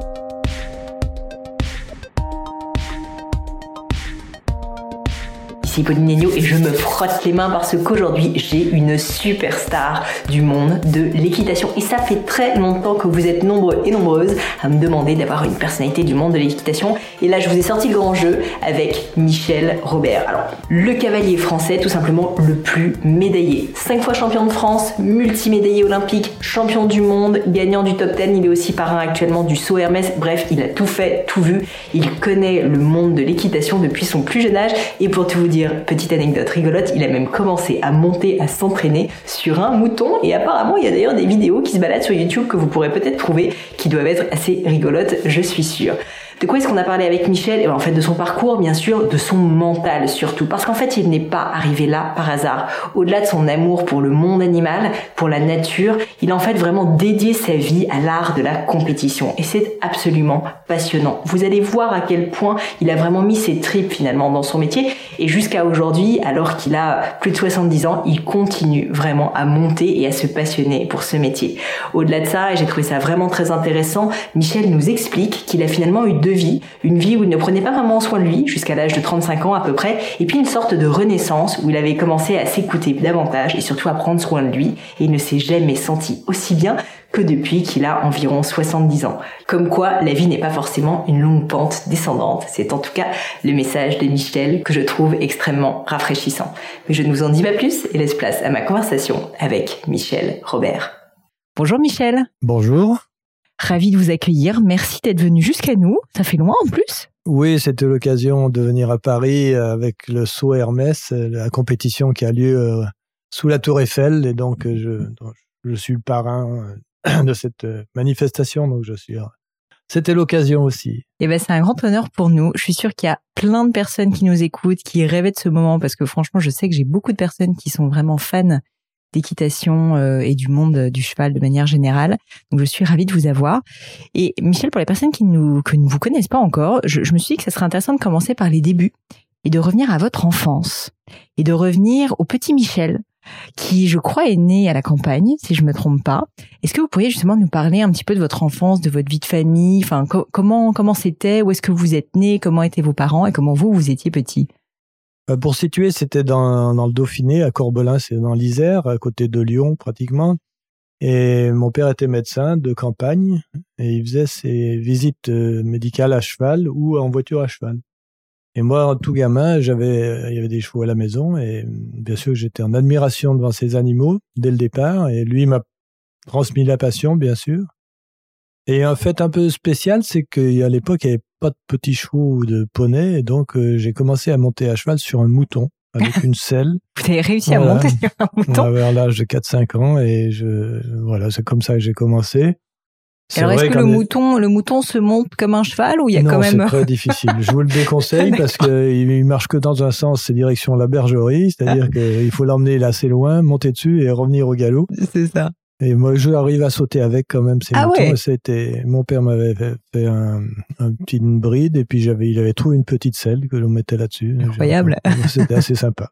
thank you ici Pauline et je me frotte les mains parce qu'aujourd'hui j'ai une superstar du monde de l'équitation. Et ça fait très longtemps que vous êtes nombreux et nombreuses à me demander d'avoir une personnalité du monde de l'équitation. Et là je vous ai sorti le grand jeu avec Michel Robert. Alors, le cavalier français, tout simplement le plus médaillé. Cinq fois champion de France, multimédaillé olympique, champion du monde, gagnant du top 10. Il est aussi parrain actuellement du saut Hermès. Bref, il a tout fait, tout vu. Il connaît le monde de l'équitation depuis son plus jeune âge. Et pour tout vous dire, petite anecdote rigolote, il a même commencé à monter, à s'entraîner sur un mouton et apparemment il y a d'ailleurs des vidéos qui se baladent sur YouTube que vous pourrez peut-être trouver qui doivent être assez rigolotes, je suis sûre. De quoi est-ce qu'on a parlé avec Michel? Et ben, En fait, de son parcours, bien sûr, de son mental surtout. Parce qu'en fait, il n'est pas arrivé là par hasard. Au-delà de son amour pour le monde animal, pour la nature, il a en fait vraiment dédié sa vie à l'art de la compétition. Et c'est absolument passionnant. Vous allez voir à quel point il a vraiment mis ses tripes finalement dans son métier. Et jusqu'à aujourd'hui, alors qu'il a plus de 70 ans, il continue vraiment à monter et à se passionner pour ce métier. Au-delà de ça, et j'ai trouvé ça vraiment très intéressant, Michel nous explique qu'il a finalement eu deux vie, une vie où il ne prenait pas vraiment soin de lui jusqu'à l'âge de 35 ans à peu près, et puis une sorte de renaissance où il avait commencé à s'écouter davantage et surtout à prendre soin de lui, et il ne s'est jamais senti aussi bien que depuis qu'il a environ 70 ans. Comme quoi, la vie n'est pas forcément une longue pente descendante. C'est en tout cas le message de Michel que je trouve extrêmement rafraîchissant. Mais je ne vous en dis pas plus et laisse place à ma conversation avec Michel Robert. Bonjour Michel. Bonjour. Ravi de vous accueillir. Merci d'être venu jusqu'à nous. Ça fait loin en plus. Oui, c'était l'occasion de venir à Paris avec le saut Hermès, la compétition qui a lieu euh, sous la Tour Eiffel. Et donc, euh, je, je suis le parrain euh, de cette manifestation. Donc, je suis. C'était l'occasion aussi. Eh ben, c'est un grand honneur pour nous. Je suis sûre qu'il y a plein de personnes qui nous écoutent, qui rêvaient de ce moment, parce que franchement, je sais que j'ai beaucoup de personnes qui sont vraiment fans d'équitation euh, et du monde du cheval de manière générale. Donc je suis ravie de vous avoir. Et Michel, pour les personnes qui, nous, qui ne vous connaissent pas encore, je, je me suis dit que ça serait intéressant de commencer par les débuts et de revenir à votre enfance et de revenir au petit Michel qui, je crois, est né à la campagne, si je me trompe pas. Est-ce que vous pourriez justement nous parler un petit peu de votre enfance, de votre vie de famille, enfin comment comment c'était, où est-ce que vous êtes né, comment étaient vos parents? Et comment vous vous étiez petit? euh, pour situer, c'était dans, dans, le Dauphiné, à Corbelin, c'est dans l'Isère, à côté de Lyon pratiquement. Et mon père était médecin de campagne et il faisait ses visites euh, médicales à cheval ou en voiture à cheval. Et moi, tout gamin, j'avais, il y avait des chevaux à la maison et bien sûr, j'étais en admiration devant ces animaux dès le départ. Et lui m'a transmis la passion, bien sûr. Et un fait un peu spécial, c'est qu'à l'époque, il n'y avait pas de petits chevaux ou de poneys, et donc euh, j'ai commencé à monter à cheval sur un mouton avec une selle. Vous avez réussi à monter sur un mouton Vers l'âge de 4-5 ans, et je, voilà, c'est comme ça que j'ai commencé. Alors est-ce que le mouton, le mouton se monte comme un cheval ou il y a quand même c'est très difficile. Je vous le déconseille parce qu'il marche que dans un sens, c'est direction la bergerie, c'est-à-dire qu'il faut l'emmener assez loin, monter dessus et revenir au galop. C'est ça. Et moi, je arrive à sauter avec quand même ces ah moutons. C'était, mon père m'avait fait, un, un petit bride et puis j'avais, il avait trouvé une petite selle que l'on mettait là-dessus. Incroyable. C'était assez sympa.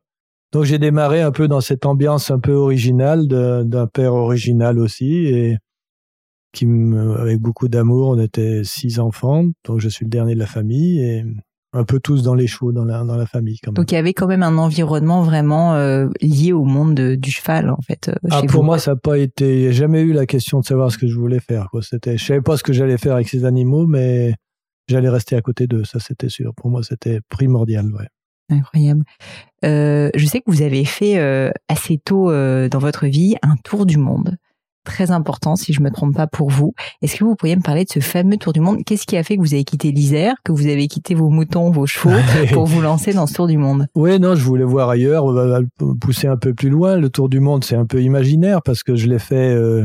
Donc j'ai démarré un peu dans cette ambiance un peu originale d'un père original aussi et qui, avec beaucoup d'amour, on était six enfants. Donc je suis le dernier de la famille et un peu tous dans les chevaux dans la, dans la famille. Quand même. Donc il y avait quand même un environnement vraiment euh, lié au monde du cheval en fait. Euh, ah, pour moi ça n'a pas été, il a jamais eu la question de savoir ce que je voulais faire. Quoi. C'était, je savais pas ce que j'allais faire avec ces animaux, mais j'allais rester à côté d'eux, ça c'était sûr. Pour moi c'était primordial. Ouais. Incroyable. Euh, je sais que vous avez fait assez tôt dans votre vie un tour du monde très important, si je me trompe pas pour vous. Est-ce que vous pourriez me parler de ce fameux tour du monde? Qu'est-ce qui a fait que vous avez quitté l'Isère, que vous avez quitté vos moutons, vos chevaux, pour vous lancer dans ce tour du monde? Oui, non, je voulais voir ailleurs, pousser un peu plus loin. Le tour du monde, c'est un peu imaginaire parce que je l'ai fait, euh,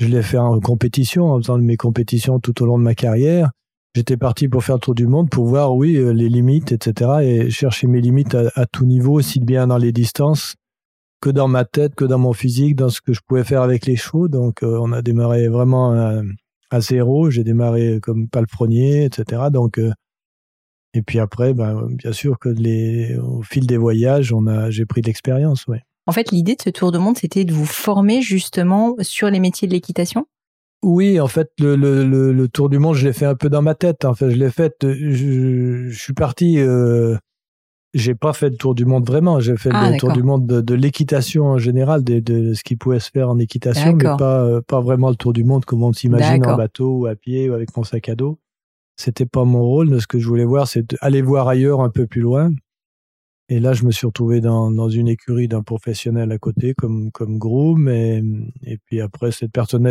je l'ai fait en compétition, en faisant mes compétitions tout au long de ma carrière. J'étais parti pour faire le tour du monde, pour voir, oui, euh, les limites, etc., et chercher mes limites à, à tout niveau, aussi bien dans les distances que dans ma tête, que dans mon physique, dans ce que je pouvais faire avec les chevaux. Donc, euh, on a démarré vraiment à, zéro. J'ai démarré comme palefrenier, etc. Donc, euh, et puis après, ben, bien sûr que les, au fil des voyages, on a, j'ai pris de l'expérience, ouais. En fait, l'idée de ce tour de monde, c'était de vous former justement sur les métiers de l'équitation? Oui, en fait, le, le, le, tour du monde, je l'ai fait un peu dans ma tête. En fait, je l'ai fait. Je, je, suis parti. Euh, j'ai pas fait le tour du monde vraiment. J'ai fait ah, le tour du monde de, de l'équitation en général, de, de, ce qui pouvait se faire en équitation, mais pas euh, pas vraiment le tour du monde comme on s'imagine en bateau ou à pied ou avec mon sac à dos. C'était pas mon rôle. Ce que je voulais voir, c'est aller voir ailleurs un peu plus loin. Et là, je me suis retrouvé dans, dans une écurie d'un professionnel à côté, comme, comme groom. Et, et puis après, cette personne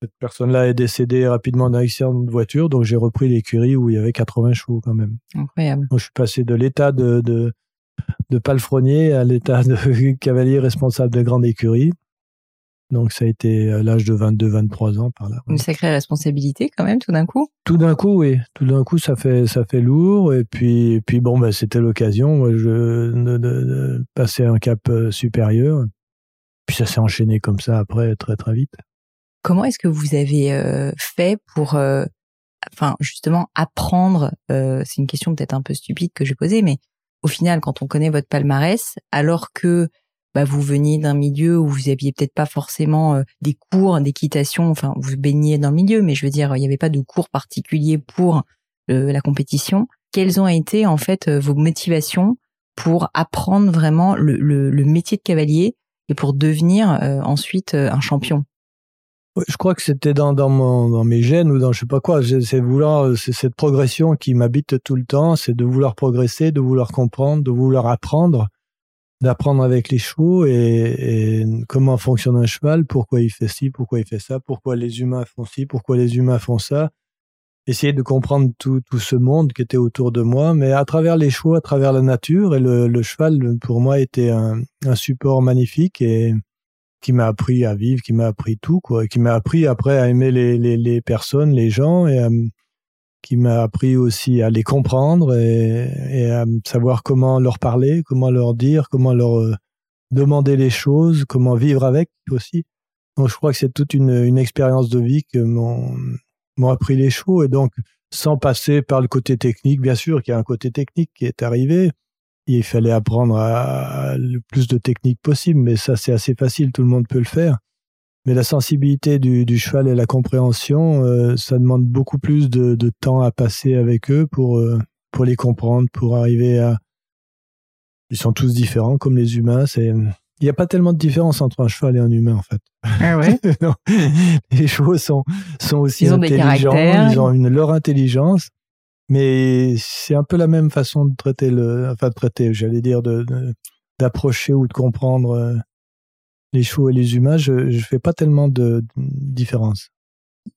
cette personne-là est décédée rapidement d'un accident de voiture, donc j'ai repris l'écurie où il y avait 80 chevaux quand même. Incroyable. Donc, je suis passé de l'état de, de, de palefrenier à l'état de cavalier responsable de grande écurie. Donc ça a été à l'âge de 22-23 ans par là. Une sacrée responsabilité quand même tout d'un coup. Tout d'un coup, oui. Tout d'un coup, ça fait ça fait lourd. Et puis et puis bon, bah, c'était l'occasion de, de, de, passer un cap euh, supérieur. Puis ça s'est enchaîné comme ça après très très vite. Comment est-ce que vous avez euh, fait pour, euh, enfin justement apprendre C'est une question peut-être un peu stupide que je posais, mais au final, quand on connaît votre palmarès, alors que bah, vous veniez d'un milieu où vous aviez peut-être pas forcément euh, des cours d'équitation, enfin vous baigniez dans le milieu, mais je veux dire il n'y avait pas de cours particuliers pour euh, la compétition. Quelles ont été en fait euh, vos motivations pour apprendre vraiment le, le, métier de cavalier et pour devenir ensuite un champion? Je crois que c'était dans, dans, mon, dans mes gènes ou dans je sais pas quoi. C'est vouloir, c'est cette progression qui m'habite tout le temps. C'est de vouloir progresser, de vouloir comprendre, de vouloir apprendre d'apprendre avec les chevaux et, comment fonctionne un cheval, pourquoi il fait ci, pourquoi il fait ça, pourquoi les humains font ci, pourquoi les humains font ça. Essayer de comprendre tout, tout ce monde qui était autour de moi, mais à travers les chevaux, à travers la nature. Et le, le cheval, pour moi, était un, un support magnifique et qui m'a appris à vivre, qui m'a appris tout, quoi, qui m'a appris après à aimer les, les, personnes, les gens et à, qui m'a appris aussi à les comprendre et, à savoir comment leur parler, comment leur dire, comment leur euh, demander les choses, comment vivre avec aussi. Donc je crois que c'est toute une, une expérience de vie que m'ont appris les chevaux et donc sans passer par le côté technique, bien sûr qu'il y a un côté technique qui est arrivé. Il fallait apprendre à, le plus de technique possible, mais ça c'est assez facile, tout le monde peut le faire. Mais la sensibilité du, du cheval et la compréhension, euh, ça demande beaucoup plus de, de, temps à passer avec eux pour, euh, pour les comprendre, pour arriver à... Ils sont tous différents comme les humains. C'est... Il n'y a pas tellement de différence entre un cheval et un humain, en fait. Ah ouais? Les chevaux sont, sont aussi ils intelligents, ils ont une, leur intelligence, mais c'est un peu la même façon de traiter le, enfin de traiter, j'allais dire, de, d'approcher ou de comprendre euh, les chevaux et les humains, je ne fais pas tellement de, différence.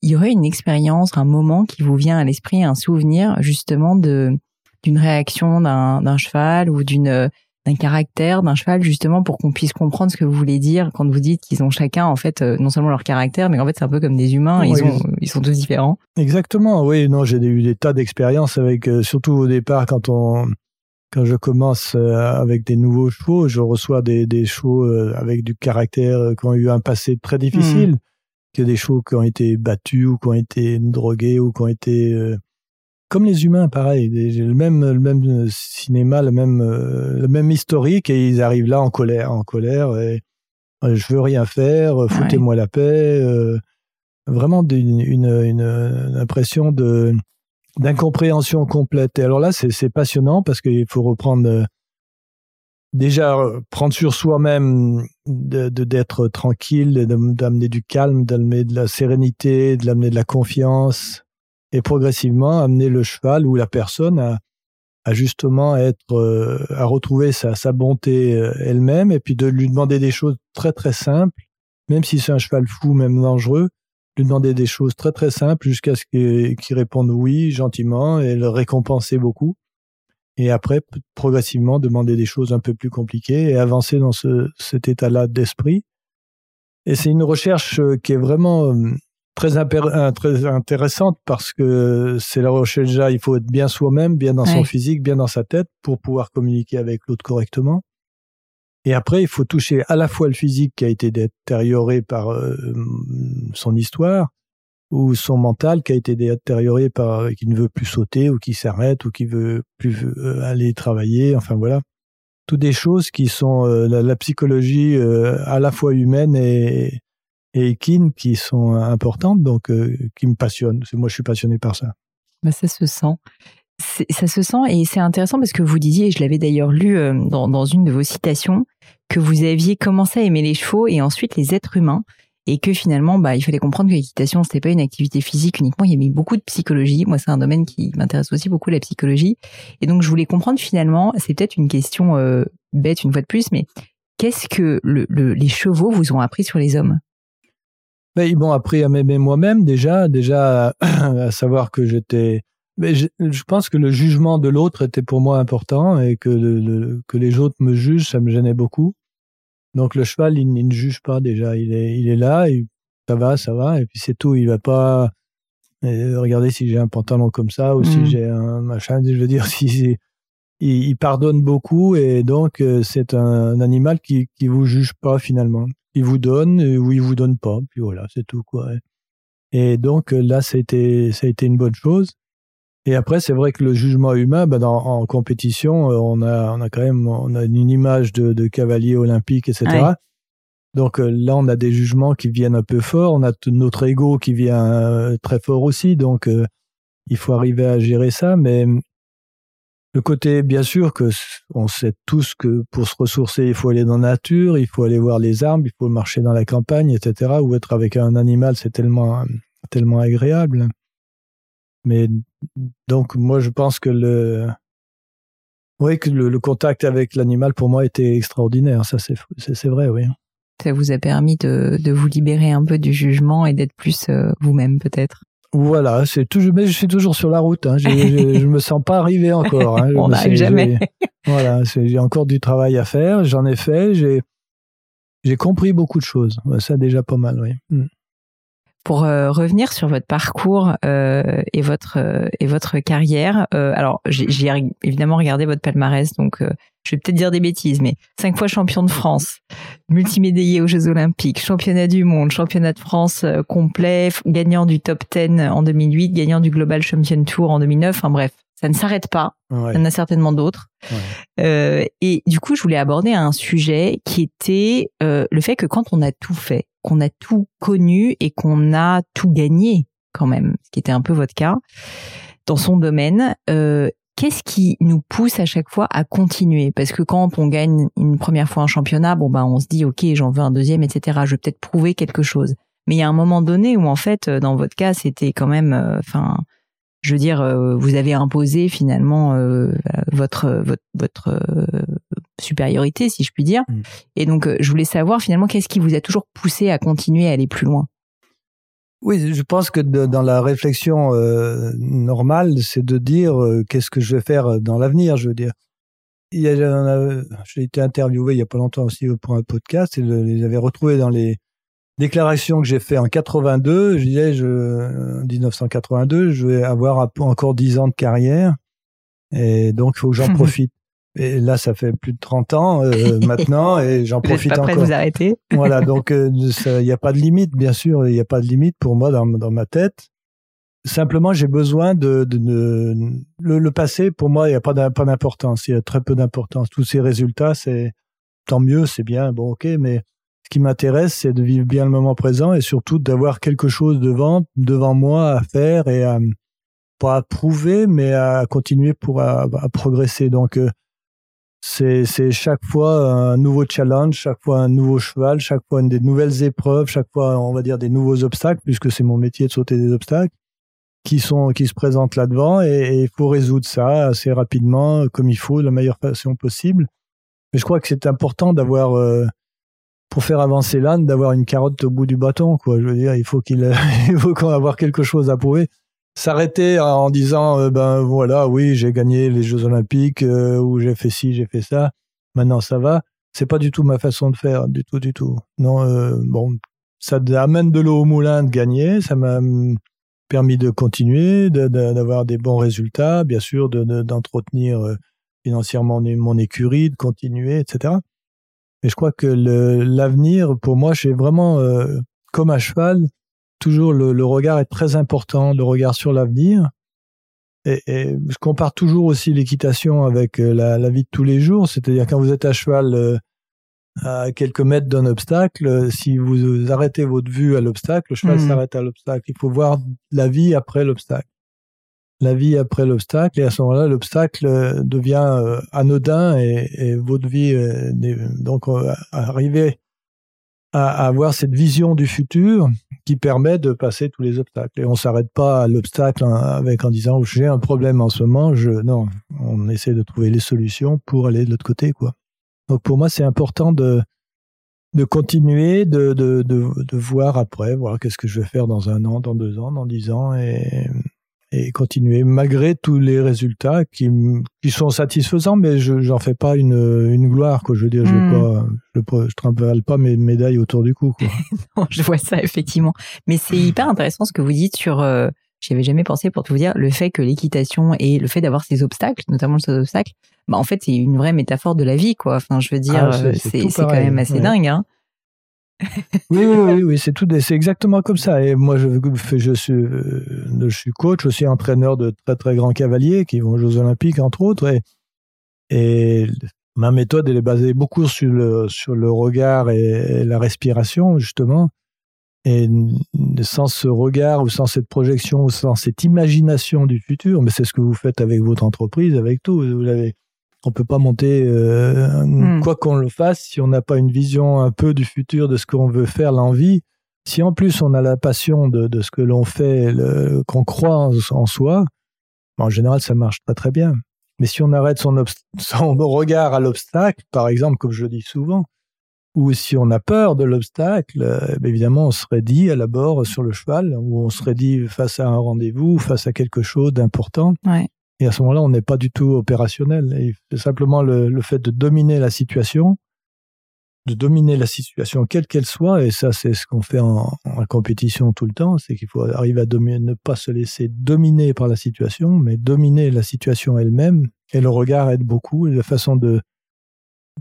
Il y aurait une expérience, un moment qui vous vient à l'esprit, un souvenir justement de d'une réaction d'un cheval ou d'une d'un caractère d'un cheval justement pour qu'on puisse comprendre ce que vous voulez dire quand vous dites qu'ils ont chacun en fait euh, non seulement leur caractère mais en fait c'est un peu comme des humains. Ils, ont, ils sont tous différents. Exactement oui. Non j'ai eu des tas d'expériences avec euh, surtout au départ quand on quand je commence euh, avec des nouveaux chevaux, je reçois des, des chevaux avec du caractère, qui ont eu un passé très difficile, mmh. que des chevaux qui ont été battus ou qui ont été drogués ou qui ont été comme les humains, pareil, le même le même cinéma, le même le même historique et ils arrivent là en colère, en colère et je veux rien faire, foutez-moi la paix, vraiment une, une, une impression de d'incompréhension complète. Et alors là, c'est passionnant parce qu'il faut reprendre euh, déjà euh, prendre sur soi-même de d'être tranquille, d'amener du calme, d'amener de la sérénité, de l'amener de la confiance, et progressivement amener le cheval ou la personne à, à justement être euh, à retrouver sa, sa bonté elle-même, et puis de lui demander des choses très très simples, même si c'est un cheval fou, même dangereux, lui demander des choses très très simples jusqu'à ce qu'il réponde oui gentiment et le récompenser beaucoup. Et après, progressivement, demander des choses un peu plus compliquées et avancer dans ce, cet état-là d'esprit. Et c'est une recherche euh, qui est vraiment euh, très, euh, très intéressante parce que c'est la recherche déjà, il faut être bien soi-même, bien dans son physique, bien dans sa tête pour pouvoir communiquer avec l'autre correctement. Et après, il faut toucher à la fois le physique qui a été détérioré par euh, son histoire, ou son mental qui a été détérioré par qui ne veut plus sauter ou qui s'arrête ou qui veut plus euh, aller travailler. Enfin voilà, toutes des choses qui sont euh, la, psychologie à la fois humaine et, et équines qui sont importantes, donc qui me passionnent. Moi, je suis passionné par ça. Bah, ça se sent. Ça se sent et c'est intéressant parce que vous disiez, et je l'avais d'ailleurs lu dans, dans, une de vos citations, que vous aviez commencé à aimer les chevaux et ensuite les êtres humains et que finalement, bah, il fallait comprendre que l'équitation, c'était pas une activité physique uniquement, il y avait beaucoup de psychologie. Moi, c'est un domaine qui m'intéresse aussi beaucoup, la psychologie. Et donc, je voulais comprendre finalement, c'est peut-être une question euh, bête une fois de plus, mais qu'est-ce que le, les chevaux vous ont appris sur les hommes? Ben, Ils m'ont appris à m'aimer moi-même déjà, déjà à, savoir que j'étais... Mais je, je, pense que le jugement de l'autre était pour moi important et que, le, que les autres me jugent, ça me gênait beaucoup. Donc le cheval, il, ne juge pas déjà. Il est, il est là, ça va, ça va, et puis c'est tout. Il va pas euh, regarder si j'ai un pantalon comme ça ou si mmh. j'ai un machin. Je veux dire, si il, il, pardonne beaucoup et donc euh, c'est un, animal qui qui vous juge pas finalement. Il vous donne ou il vous donne pas. Puis voilà, c'est tout quoi. Et donc là, ça a été ça a été une bonne chose. Et après, c'est vrai que le jugement humain, ben dans, en compétition, euh, on a, on a quand même on a une image de, de cavalier olympique, etc. Donc euh, là, on a des jugements qui viennent un peu forts. On a notre ego qui vient euh, très fort aussi. Donc, il faut arriver à gérer ça. Mais le côté, bien sûr, que on sait tous que pour se ressourcer, il faut aller dans la nature, il faut aller voir les arbres, il faut marcher dans la campagne, etc. Ou être avec un animal, c'est tellement, tellement agréable. Mais donc moi je pense que le oui que le, contact avec l'animal pour moi était extraordinaire. Ça c'est vrai oui. Ça vous a permis de, de vous libérer un peu du jugement et d'être plus euh, vous-même peut-être? Voilà, c'est toujours, mais je suis toujours sur la route. Hein. Je, je, me sens pas arrivé encore. Hein. On n'arrive jamais. Voilà, j'ai encore du travail à faire. J'en ai fait. J'ai j'ai compris beaucoup de choses. Ça déjà pas mal, oui. Mm pour euh, revenir sur votre parcours euh, et votre euh, et votre carrière. alors j'ai évidemment regardé votre palmarès, donc je vais peut-être dire des bêtises, mais cinq fois champion de France, multimédaillé aux Jeux Olympiques, championnat du monde, championnat de France complet, gagnant du top 10 en 2008, gagnant du Global Champion Tour en 2009. Enfin bref, ça ne s'arrête pas. Il y en a certainement d'autres. et du coup, je voulais aborder un sujet qui était le fait que quand on a tout fait, qu'on a tout connu et qu'on a tout gagné quand même, ce qui était un peu votre cas dans son domaine. Euh, Qu'est-ce qui nous pousse à chaque fois à continuer? Parce que quand on gagne une première fois un championnat, bon ben on se dit ok j'en veux un deuxième, etc. Je vais peut-être prouver quelque chose. Mais il y a un moment donné où en fait dans votre cas c'était quand même, euh, enfin je veux dire, euh, vous avez imposé finalement euh, votre votre, votre supériorité, si je puis dire. Mm. Et donc, euh, je voulais savoir finalement qu'est-ce qui vous a toujours poussé à continuer à aller plus loin? Oui, je pense que dans la réflexion euh, normale, c'est de dire euh, qu'est-ce que je vais faire dans l'avenir. Je veux dire, j'ai été interviewé il y a pas longtemps aussi pour un podcast et les avais retrouvés dans les déclarations que j'ai fait en 82. Je disais, je, en 1982, je vais avoir encore 10 ans de carrière et donc il faut que j'en profite. Et là, ça fait plus de 30 ans euh, maintenant et j'en profite pas encore. Prêt de vous arrêter voilà, donc il euh, n'y a pas de limite, bien sûr, il n'y a pas de limite pour moi dans, dans ma tête. Simplement, j'ai besoin de, de, de le, le, passé. Pour moi, il n'y a pas d'importance. Il y a très peu d'importance. Tous ces résultats, c'est tant mieux, c'est bien, bon, ok. Mais ce qui m'intéresse, c'est de vivre bien le moment présent et surtout d'avoir quelque chose devant devant moi à faire et à pas à prouver, mais à continuer pour à, à progresser. Donc euh, c'est chaque fois un nouveau challenge, chaque fois un nouveau cheval, chaque fois une des nouvelles épreuves, chaque fois on va dire des nouveaux obstacles puisque c'est mon métier de sauter des obstacles qui sont qui se présentent là-devant et il faut résoudre ça assez rapidement comme il faut de la meilleure façon possible. Mais je crois que c'est important d'avoir euh, pour faire avancer l'âne d'avoir une carotte au bout du bâton quoi. Je veux dire, il faut qu'il il faut qu'on avoir quelque chose à prouver s'arrêter en disant euh, ben voilà oui j'ai gagné les Jeux Olympiques euh, ou j'ai fait ci j'ai fait ça maintenant ça va. C'est pas du tout ma façon de faire du tout du tout. Non euh, bon ça amène de l'eau au moulin de gagner ça m'a permis de continuer d'avoir des bons résultats bien sûr d'entretenir financièrement mon écurie de continuer etc mais je crois que l'avenir pour moi c'est vraiment comme à cheval toujours le, regard est très important, le regard sur l'avenir. Et, je compare toujours aussi l'équitation avec euh, la, vie de tous les jours. C'est-à-dire quand vous êtes à cheval, euh, à quelques mètres d'un obstacle, si vous arrêtez votre vue à l'obstacle, le cheval Mhm. s'arrête à l'obstacle. Il faut voir la vie après l'obstacle. La vie après l'obstacle, et à ce moment-là, l'obstacle euh, devient euh, anodin et, et votre vie. euh, n'est- donc, euh, arriver à, à avoir cette vision du futur qui permet de passer tous les obstacles. Et on s'arrête pas à l'obstacle hein, avec en disant j'ai un problème en ce moment. Je non, on essaie de trouver les solutions pour aller de l'autre côté, quoi. Donc pour moi, c'est important de de continuer, de, de, de, de voir après, voir qu'est-ce que je vais faire dans un an, dans deux ans, dans dix ans, et, et continuer malgré tous les résultats qui, qui sont satisfaisants, mais je j'en fais pas une, une gloire, quoi. Je veux dire, je Mm. vais pas, je, trimballe pas mes médailles autour du cou, quoi. Non, je vois ça effectivement. Mais c'est hyper intéressant ce que vous dites sur. Euh, J'y avais jamais pensé pour tout vous dire le fait que l'équitation et le fait d'avoir ces obstacles, notamment ces obstacles, bah en fait c'est une vraie métaphore de la vie quoi. Enfin je veux dire Ah, c'est- euh, c'est quand même assez ouais. dingue hein. Oui, oui, oui, c'est tout, c'est exactement comme ça. Et moi, je, je suis, euh, je suis coach, aussi entraîneur de très très grands cavaliers qui vont aux Jeux Olympiques entre autres. Et, et ma méthode, elle est basée beaucoup sur le sur le regard et la respiration justement. Et sans ce regard ou sans cette projection ou sans cette imagination du futur, mais c'est ce que vous faites avec votre entreprise, avec tout. Vous l'avez. On peut pas monter euh, Mm. quoi qu'on le fasse si on n'a pas une vision un peu du futur de ce qu'on veut faire, l'envie. Si en plus on a la passion de, de ce que l'on fait, le- qu'on croit en, en soi, en général ça marche pas très bien. Mais si on arrête son, son regard à l'obstacle, par exemple, comme je le dis souvent, ou si on a peur de l'obstacle, euh, ben évidemment on serait dit à la bord sur le cheval, ou on serait dit face à un rendez-vous, face à quelque chose d'important. Ouais. Et à ce moment-là, on n'est pas du tout opérationnel. C'est simplement le, fait de dominer la situation, de dominer la situation quelle qu'elle soit, et ça c'est ce qu'on fait en, compétition tout le temps, c'est qu'il faut arriver à ne pas se laisser dominer par la situation, mais dominer la situation elle-même. Et le regard aide beaucoup. Et la façon de,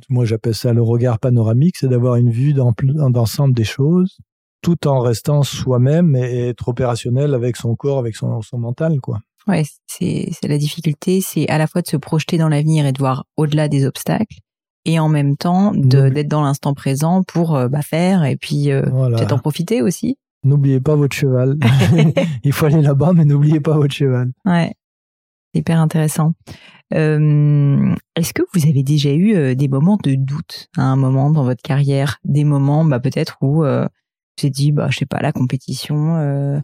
moi j'appelle ça le regard panoramique, c'est d'avoir une vue d'ensemble des choses, tout en restant soi-même et être opérationnel avec son corps, avec son, son mental, quoi. Ouais, c'est c'est la difficulté, c'est à la fois de se projeter dans l'avenir et de voir au-delà des obstacles, et en même temps d'être dans l'instant présent pour euh, bah, faire et puis euh, Voilà. peut-être en profiter aussi. N'oubliez pas votre cheval. Il faut aller là-bas, mais n'oubliez pas votre cheval. Ouais, c'est hyper intéressant. Euh, Est-ce que vous avez déjà eu euh, des moments de doute à un moment dans votre carrière, des moments bah, peut-être où euh, vous avez dit bah je sais pas la compétition, euh,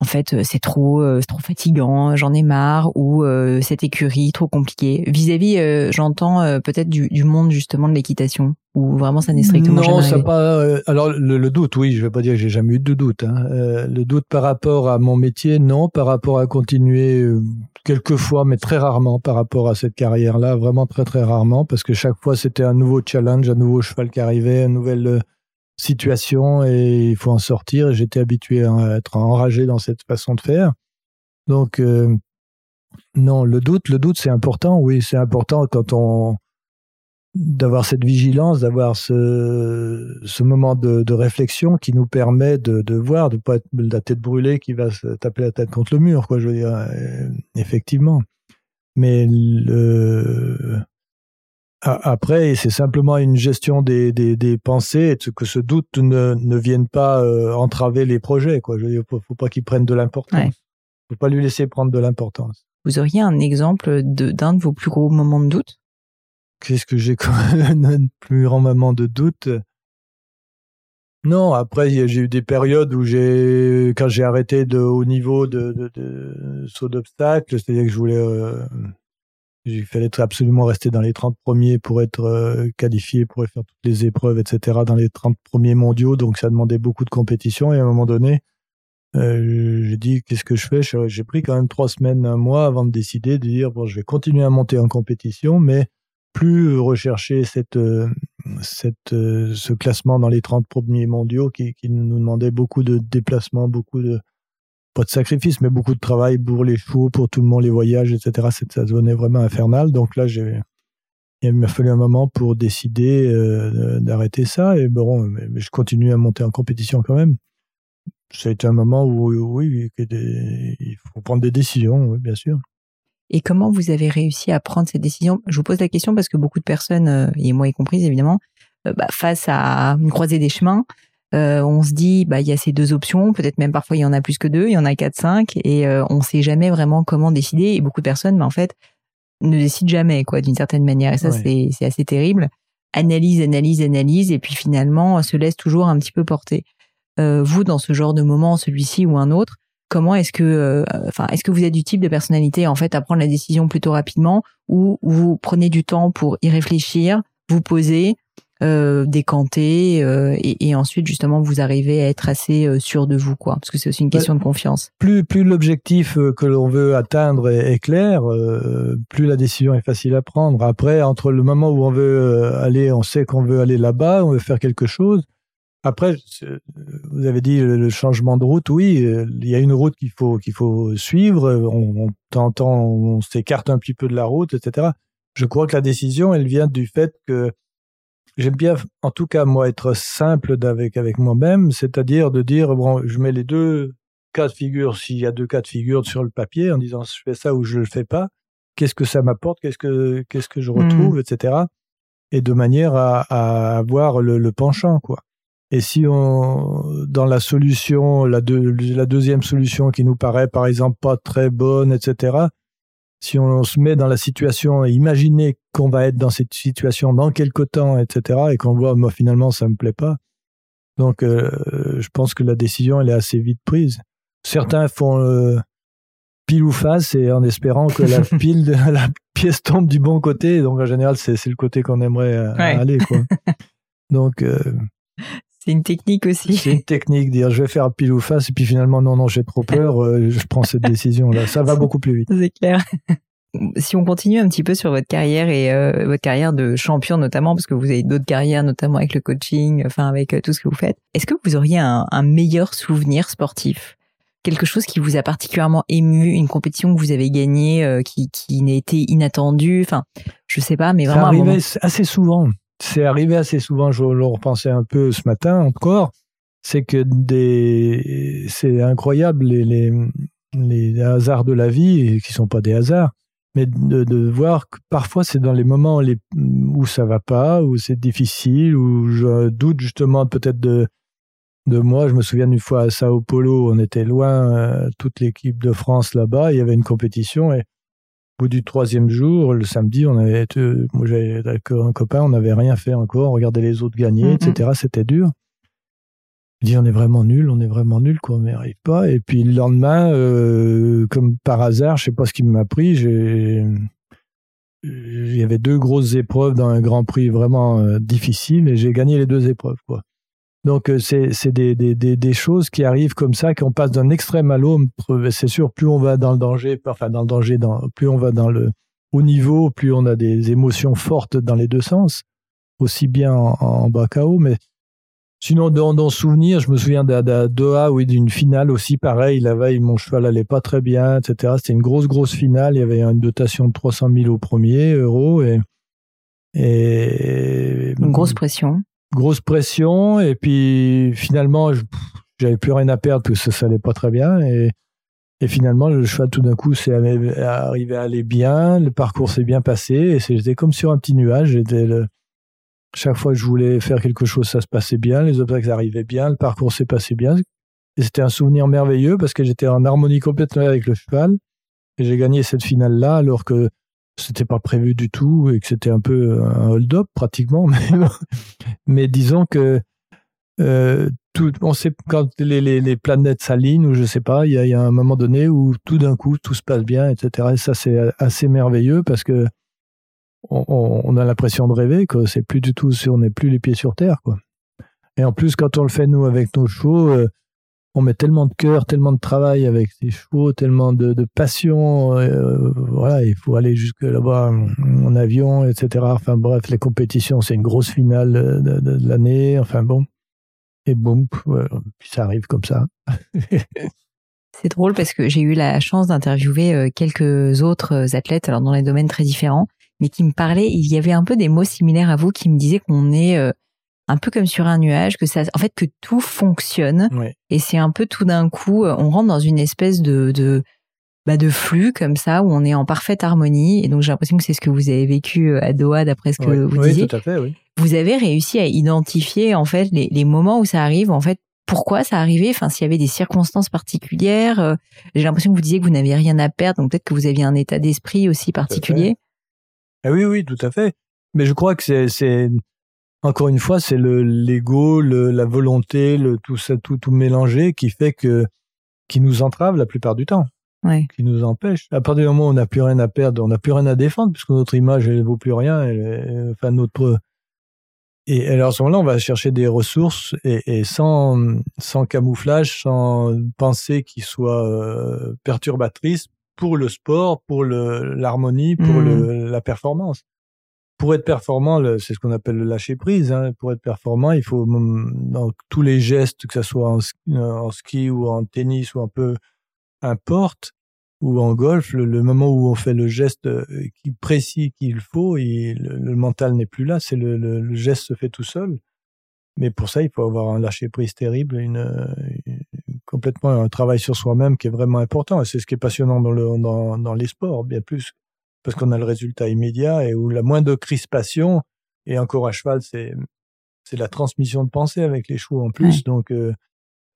en fait euh, c'est trop euh, c'est trop fatigant, j'en ai marre ou euh, cette écurie trop compliquée. Vis-à-vis, euh, j'entends euh, peut-être du, du monde justement de l'équitation où vraiment ça n'est strictement non, jamais ça pas. euh, alors le, le doute, oui, je vais pas dire que j'ai jamais eu de doute. hein. Euh, le doute par rapport à mon métier, non. Par rapport à continuer, euh, quelquefois, mais très rarement, par rapport à cette carrière-là, vraiment très très rarement, parce que chaque fois c'était un nouveau challenge, un nouveau cheval qui arrivait, une nouvelle euh, situation, et il faut en sortir. J'étais habitué à être enragé dans cette façon de faire. Donc euh, non, le doute, le doute, c'est important. Oui, c'est important quand on d'avoir cette vigilance, d'avoir ce, ce moment de, réflexion qui nous permet de, voir, de pas être la tête brûlée qui va se taper la tête contre le mur, quoi. Je veux dire, euh, effectivement. Mais le, après, c'est simplement une gestion des, des, des pensées et que ce doute ne, ne vienne pas euh, entraver les projets, quoi. Je faut, faut pas qu'il prenne de l'importance. Ouais. Faut pas lui laisser prendre de l'importance. Vous auriez un exemple d'un de vos plus gros moments de doute? Qu'est-ce que j'ai comme un plus grand moment de doute? Non, après j'ai eu des périodes où j'ai, quand j'ai arrêté de haut niveau de, de, de saut d'obstacle, c'est-à-dire que je voulais, euh, il fallait absolument rester dans les 30 premiers pour être euh, qualifié, pour faire toutes les épreuves, etc. dans les 30 premiers mondiaux, donc ça demandait beaucoup de compétition et à un moment donné, euh, j'ai dit qu'est-ce que je fais? J'ai pris quand même trois semaines, un mois avant de décider de dire bon, je vais continuer à monter en compétition, mais plus rechercher cette, euh, cette, ce classement dans les 30 premiers mondiaux qui, qui nous demandait beaucoup de déplacements, beaucoup de, pas de sacrifices, mais beaucoup de travail pour les chevaux, pour tout le monde, les voyages, etc. Ça devenait vraiment infernal. Donc là, j'ai, il m'a fallu un moment pour décider euh, d'arrêter ça. Et bon, mais, je continue à monter en compétition quand même. Ça a été un moment où, oui, il faut prendre des décisions, bien sûr. Et comment vous avez réussi à prendre cette décision? Je vous pose la question parce que beaucoup de personnes, euh, et moi y compris évidemment, bah, face à une croisée des chemins, on se dit bah il y a ces deux options, peut-être même parfois il y en a plus que deux, il y en a quatre, cinq, et on sait jamais vraiment comment décider. Et beaucoup de personnes, bah, en fait, ne décident jamais quoi, d'une certaine manière. Et ça, c'est c'est assez terrible. Analyse, analyse, analyse, et puis finalement se laisse toujours un petit peu porter. vous, dans ce genre de moment, celui-ci ou un autre, comment est-ce que, euh, enfin, est-ce que vous êtes du type de personnalité en fait à prendre la décision plutôt rapidement, ou vous prenez du temps pour y réfléchir, vous poser, euh, décanter, euh, et, ensuite justement vous arrivez à être assez sûr de vous, quoi, parce que c'est aussi une bah, question de confiance. Plus plus l'objectif que l'on veut atteindre est, clair, plus la décision est facile à prendre. Après, entre le moment où on veut aller, on sait qu'on veut aller là-bas, on veut faire quelque chose après, vous avez dit le changement de route. Oui, euh, il y a une route qu'il faut qu'il faut suivre. On, on on s'écarte un petit peu de la route, etc. Je crois que la décision, elle vient du fait que j'aime bien, en tout cas moi, être simple avec avec moi-même, c'est-à-dire de dire bon, je mets les deux cas de figure s'il y a deux cas de figure sur le papier en disant je fais ça ou je le fais pas. Qu'est-ce que ça m'apporte Qu'est-ce que qu'est-ce que je mmh. retrouve, etc. Et de manière à, à avoir le, le penchant, quoi. Et si on, dans la solution, la, la deuxième solution qui nous paraît par exemple pas très bonne, etc., si on se met dans la situation et imaginer qu'on va être dans cette situation dans quelque temps, etc., et qu'on voit, moi finalement ça me plaît pas. Donc, euh, je pense que la décision elle est assez vite prise. Certains font euh, pile ou face et en espérant que la pile, de, la pièce tombe du bon côté. Donc en général, c'est le côté qu'on aimerait euh, aller, quoi. Donc, c'est une technique aussi. C'est une technique, dire je vais faire pile ou face, et puis finalement, non, non, j'ai trop peur, euh, je prends cette décision-là. Ça va beaucoup plus vite. C'est clair. Si on continue un petit peu sur votre carrière et euh, votre carrière de champion notamment, parce que vous avez d'autres carrières, notamment avec le coaching, enfin avec euh, tout ce que vous faites, est-ce que vous auriez un, meilleur souvenir sportif? Quelque chose qui vous a particulièrement ému, une compétition que vous avez gagnée qui, qui n'a été inattendue, enfin, je sais pas, mais vraiment. Ça arrivait assez souvent c'est arrivé assez souvent, je le repensais un peu ce matin encore, c'est que des, c'est incroyable les, les, hasards de la vie, qui sont pas des hasards, mais de, de voir que parfois c'est dans les moments où ça va pas, où c'est difficile, où je doute justement peut-être de, de moi. Je me souviens d'une fois à Sao Paulo, on était loin, euh, toute l'équipe de France là-bas, il y avait une compétition et au bout du troisième jour, le samedi, on avait, moi j'avais avec un copain, on n'avait rien fait encore, on regardait les autres gagner, mm, etc. C'était dur. Je dis on est vraiment nul, on est vraiment nul, quoi, on n'y arrive pas. Et puis le lendemain, euh, comme par hasard, je sais pas ce qui m'a pris, j'ai, il y avait deux grosses épreuves dans un Grand Prix vraiment euh, difficile et j'ai gagné les deux épreuves, quoi. Donc euh, c'est des, des, des, des, choses qui arrivent comme ça, qu'on passe d'un extrême à l'autre. C'est sûr, plus on va dans le danger, enfin dans le danger, dans, plus on va dans le haut niveau, plus on a des émotions fortes dans les deux sens, aussi bien en, en bas KO. Mais sinon, dans, dans souvenir, je me souviens de, Doha, oui, d'une finale aussi pareil. La veille, mon cheval allait pas très bien, etc. C'était une grosse, grosse finale. Il y avait une dotation de 300 000 au premier euro et une grosse pression grosse pression et puis finalement j'avais plus rien à perdre parce que ça, ça allait pas très bien et, finalement le cheval tout d'un coup c'est arrivé à aller bien le parcours s'est bien passé et j'étais comme sur un petit nuage. J'étais le, chaque fois que je voulais faire quelque chose ça se passait bien les obstacles arrivaient bien le parcours s'est passé bien. Et c'était un souvenir merveilleux parce que j'étais en harmonie complètement avec le cheval et j'ai gagné cette finale là alors que c'était pas prévu du tout et que c'était un peu un hold-up pratiquement. Mais, disons que euh, tout, on sait quand les, les, planètes s'alignent ou je sais pas, il y a, un moment donné où tout d'un coup tout se passe bien, etc. Et ça c'est assez merveilleux parce que on, on a l'impression de rêver, que c'est plus du tout, on n'est plus les pieds sur terre, quoi. Et en plus quand on le fait nous avec nos chevaux. Euh, on met tellement de cœur, tellement de travail avec ces chevaux, tellement de, passion. Euh, voilà, il faut aller jusque là-bas en avion, etc. Enfin bref, les compétitions, c'est une grosse finale de, l'année. Enfin bon, et boum, puis ça arrive comme ça. c'est drôle parce que j'ai eu la chance d'interviewer euh, quelques autres athlètes, alors dans des domaines très différents, mais qui me parlaient. Il y avait un peu des mots similaires à vous qui me disaient qu'on est euh, un peu comme sur un nuage, que ça, en fait, que tout fonctionne. Et c'est un peu tout d'un coup, euh, on rentre dans une espèce de, de, bah, de flux comme ça où on est en parfaite harmonie. Et donc j'ai l'impression que c'est ce que vous avez vécu euh, à Doha, d'après ce que vous oui, disiez. tout à fait. Vous avez réussi à identifier en fait les, les moments où ça arrive, en fait pourquoi ça arrivait, enfin s'il y avait des circonstances particulières. Euh, j'ai l'impression que vous disiez que vous n'aviez rien à perdre, donc peut-être que vous aviez un état d'esprit aussi particulier. Ah oui, oui, tout à fait. Mais je crois que c'est, encore une fois, c'est le l'ego, le, la volonté, le tout ça, tout tout mélangé qui fait que qui nous entrave la plupart du temps, ouais. qui nous empêche. À partir du moment où on n'a plus rien à perdre, on n'a plus rien à défendre puisque notre image elle vaut plus rien. Elle, enfin notre et alors à ce moment-là, on va chercher des ressources et, et sans, sans camouflage, sans pensée qui soit euh, perturbatrice pour le sport, pour l'harmonie, pour mmh. le, la performance. Pour être performant, c'est ce qu'on appelle le lâcher prise. Hein. Pour être performant, il faut dans tous les gestes, que ce soit en, en ski ou en tennis ou un peu importe, ou en golf, le, moment où on fait le geste euh, qui précis qu'il faut, le, mental n'est plus là, c'est le, le, geste se fait tout seul. Mais pour ça, il faut avoir un lâcher prise terrible, une, complètement un travail sur soi-même qui est vraiment important. C'est ce qui est passionnant dans, le, dans, dans les sports, bien plus parce qu'on a le résultat immédiat et où la moindre crispation et encore à cheval, c'est c'est la transmission de pensée avec les chevaux en plus. Donc euh,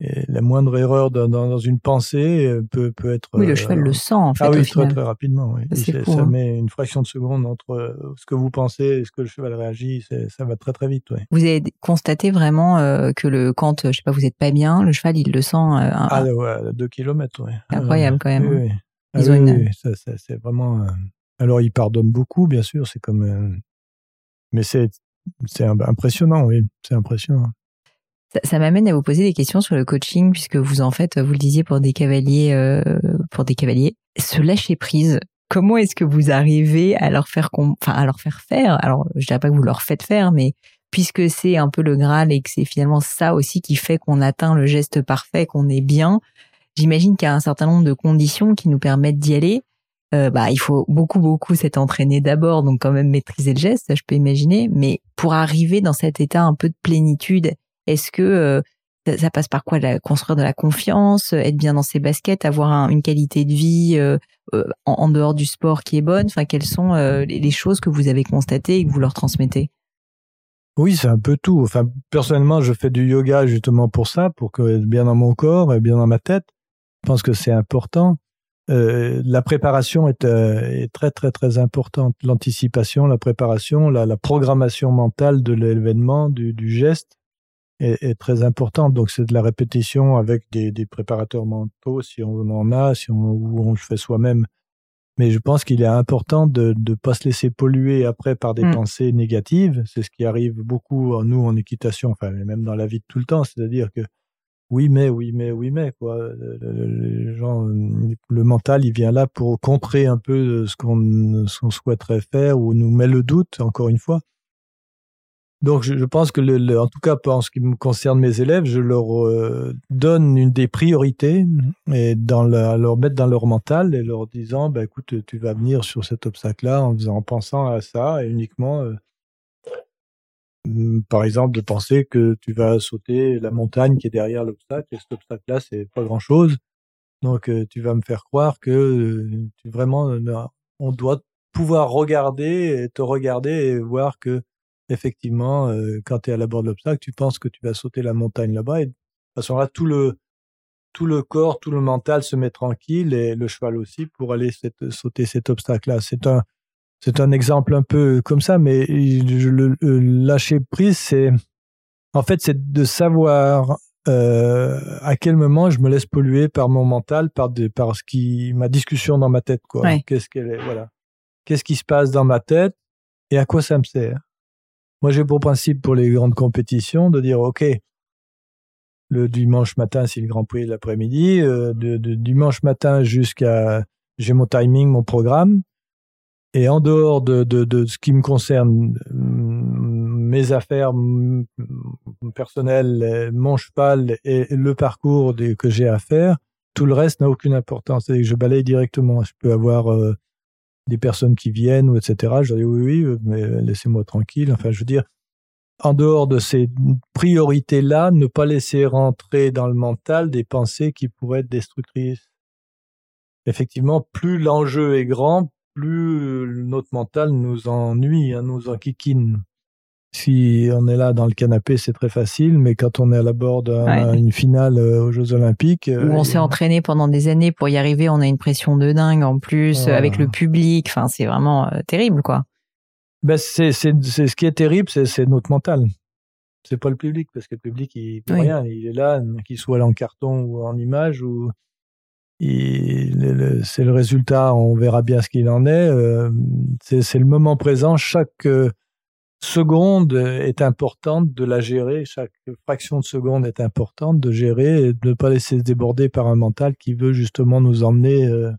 la moindre erreur dans, dans, une pensée euh, peut, peut être. Oui, le cheval le euh, sent, en fait. Ah oui, très, très rapidement. Oui. Ça, ça hein. met une fraction de seconde entre euh, ce que vous pensez et ce que le cheval réagit. Ça va très, très vite. Oui. Vous avez constaté vraiment que le, quand, je sais pas, vous êtes pas bien, le cheval, il le sent. ah, ouais, à 2 km, oui. Incroyable, quand même. Oui, oui. Ah, oui, une... ça, ça, c'est vraiment. Alors, il pardonne beaucoup, bien sûr. C'est comme. Mais c'est, impressionnant, oui. C'est impressionnant. Ça, m'amène à vous poser des questions sur le coaching, puisque vous en faites, vous le disiez pour des cavaliers, euh, pour des cavaliers. Ce lâcher prise, comment est-ce que vous arrivez à leur faire, enfin à leur faire faire? Alors, je dirais pas que vous leur faites faire, mais puisque c'est un peu le graal et que c'est finalement ça aussi qui fait qu'on atteint le geste parfait, qu'on est bien. J'imagine qu'il y a un certain nombre de conditions qui nous permettent d'y aller. Euh, bah, il faut beaucoup, beaucoup s'être entraîné d'abord, donc quand même maîtriser le geste, je peux imaginer. Mais pour arriver dans cet état un peu de plénitude est-ce que euh, ça passe par quoi? Construire de la confiance, être bien dans ses baskets, avoir une qualité de vie euh, euh, en, dehors du sport qui est bonne? Enfin, quelles sont les, choses que vous avez constatées et que vous leur transmettez? Oui, c'est un peu tout. Enfin, personnellement, je fais du yoga justement pour ça, pour être bien dans mon corps et bien dans ma tête. Je pense que c'est important. La préparation est, très très très importante. L'anticipation, la préparation, la, programmation mentale de l'événement, du, geste est, très importante. Donc c'est de la répétition avec des, des, préparateurs mentaux si on en a, si on, ou on le fait soi-même. Mais je pense qu'il est important de ne pas se laisser polluer après par des mm. pensées négatives. C'est ce qui arrive beaucoup en nous en équitation, enfin même dans la vie de tout le temps. C'est-à-dire que oui mais, oui mais, oui mais quoi. Le, gens, le mental, il vient là pour contrer un peu ce qu'on ce qu'on souhaiterait faire ou nous met le doute. Encore une fois. Donc, je, pense que, le, en tout cas, en ce qui me concerne mes élèves, je leur euh, donne une des priorités et dans leur mettre dans leur mental et leur disant, bah, écoute, tu vas venir sur cet obstacle-là en, en pensant à ça et uniquement, euh, par exemple, de penser que tu vas sauter la montagne qui est derrière l'obstacle et cet obstacle-là, c'est pas grand-chose. Donc, euh, tu vas me faire croire que tu vraiment, on doit pouvoir regarder, te regarder et voir que effectivement, euh, quand tu es à la bord de l'obstacle, tu penses que tu vas sauter la montagne là-bas et de toute façon là, tout le, tout le corps, tout le mental se met tranquille et le cheval aussi pour aller sauter cet obstacle-là. C'est un, c'est un exemple un peu comme ça, mais le, lâcher prise, c'est, en fait, c'est de savoir euh, à quel moment je me laisse polluer par mon mental, par, de, par ce qui, ma discussion dans ma tête, quoi. Qu'est-ce qu'elle est, voilà. Qu'est-ce qui se passe dans ma tête et à quoi ça me sert? Moi, j'ai pour principe pour les grandes compétitions de dire, OK, le dimanche matin, c'est le Grand Prix de l'après-midi, euh, de, dimanche matin jusqu'à, j'ai mon timing, mon programme, et en dehors de, de, ce qui me concerne, mm, mes affaires personnelles, mon cheval et le parcours que j'ai à faire, tout le reste n'a aucune importance. C'est que je balaye directement. Je peux avoir euh, des personnes qui viennent, ou etc. Je dis oui, oui, mais laissez-moi tranquille. Enfin, je veux dire, en dehors de ces priorités-là, ne pas laisser rentrer dans le mental des pensées qui pourraient être destructrices. Effectivement, plus l'enjeu est grand, plus notre mental nous ennuie, hein, nous enquiquine. si on est là dans le canapé, c'est très facile, mais quand on est à la bord d'une finale euh, aux Jeux Olympiques. Où on s'est entraîné pendant des années pour y arriver, on a une pression de dingue en plus, avec le public. Enfin, c'est vraiment terrible, quoi. Ben, c'est, ce qui est terrible, c'est, notre mental. C'est pas le public, parce que le public, il peut rien. Il est là, qu'il soit en carton ou en image, ou c'est le résultat, on verra bien ce qu'il en est. Euh, c'est le moment présent. Chaque euh, seconde est importante de la gérer. Chaque fraction de seconde est importante de gérer et de ne pas laisser se déborder par un mental qui veut justement nous emmener euh,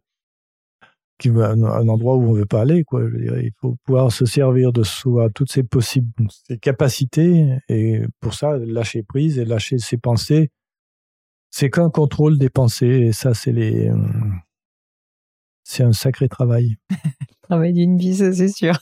qui veut un, endroit où on veut pas aller. Il faut pouvoir se servir de soi, toutes ses possibles ses capacités et pour ça lâcher prise et lâcher ses pensées c'est qu'un contrôle des pensées, et ça, c'est les. Euh, c'est un sacré travail. travail d'une vie, ça, c'est sûr.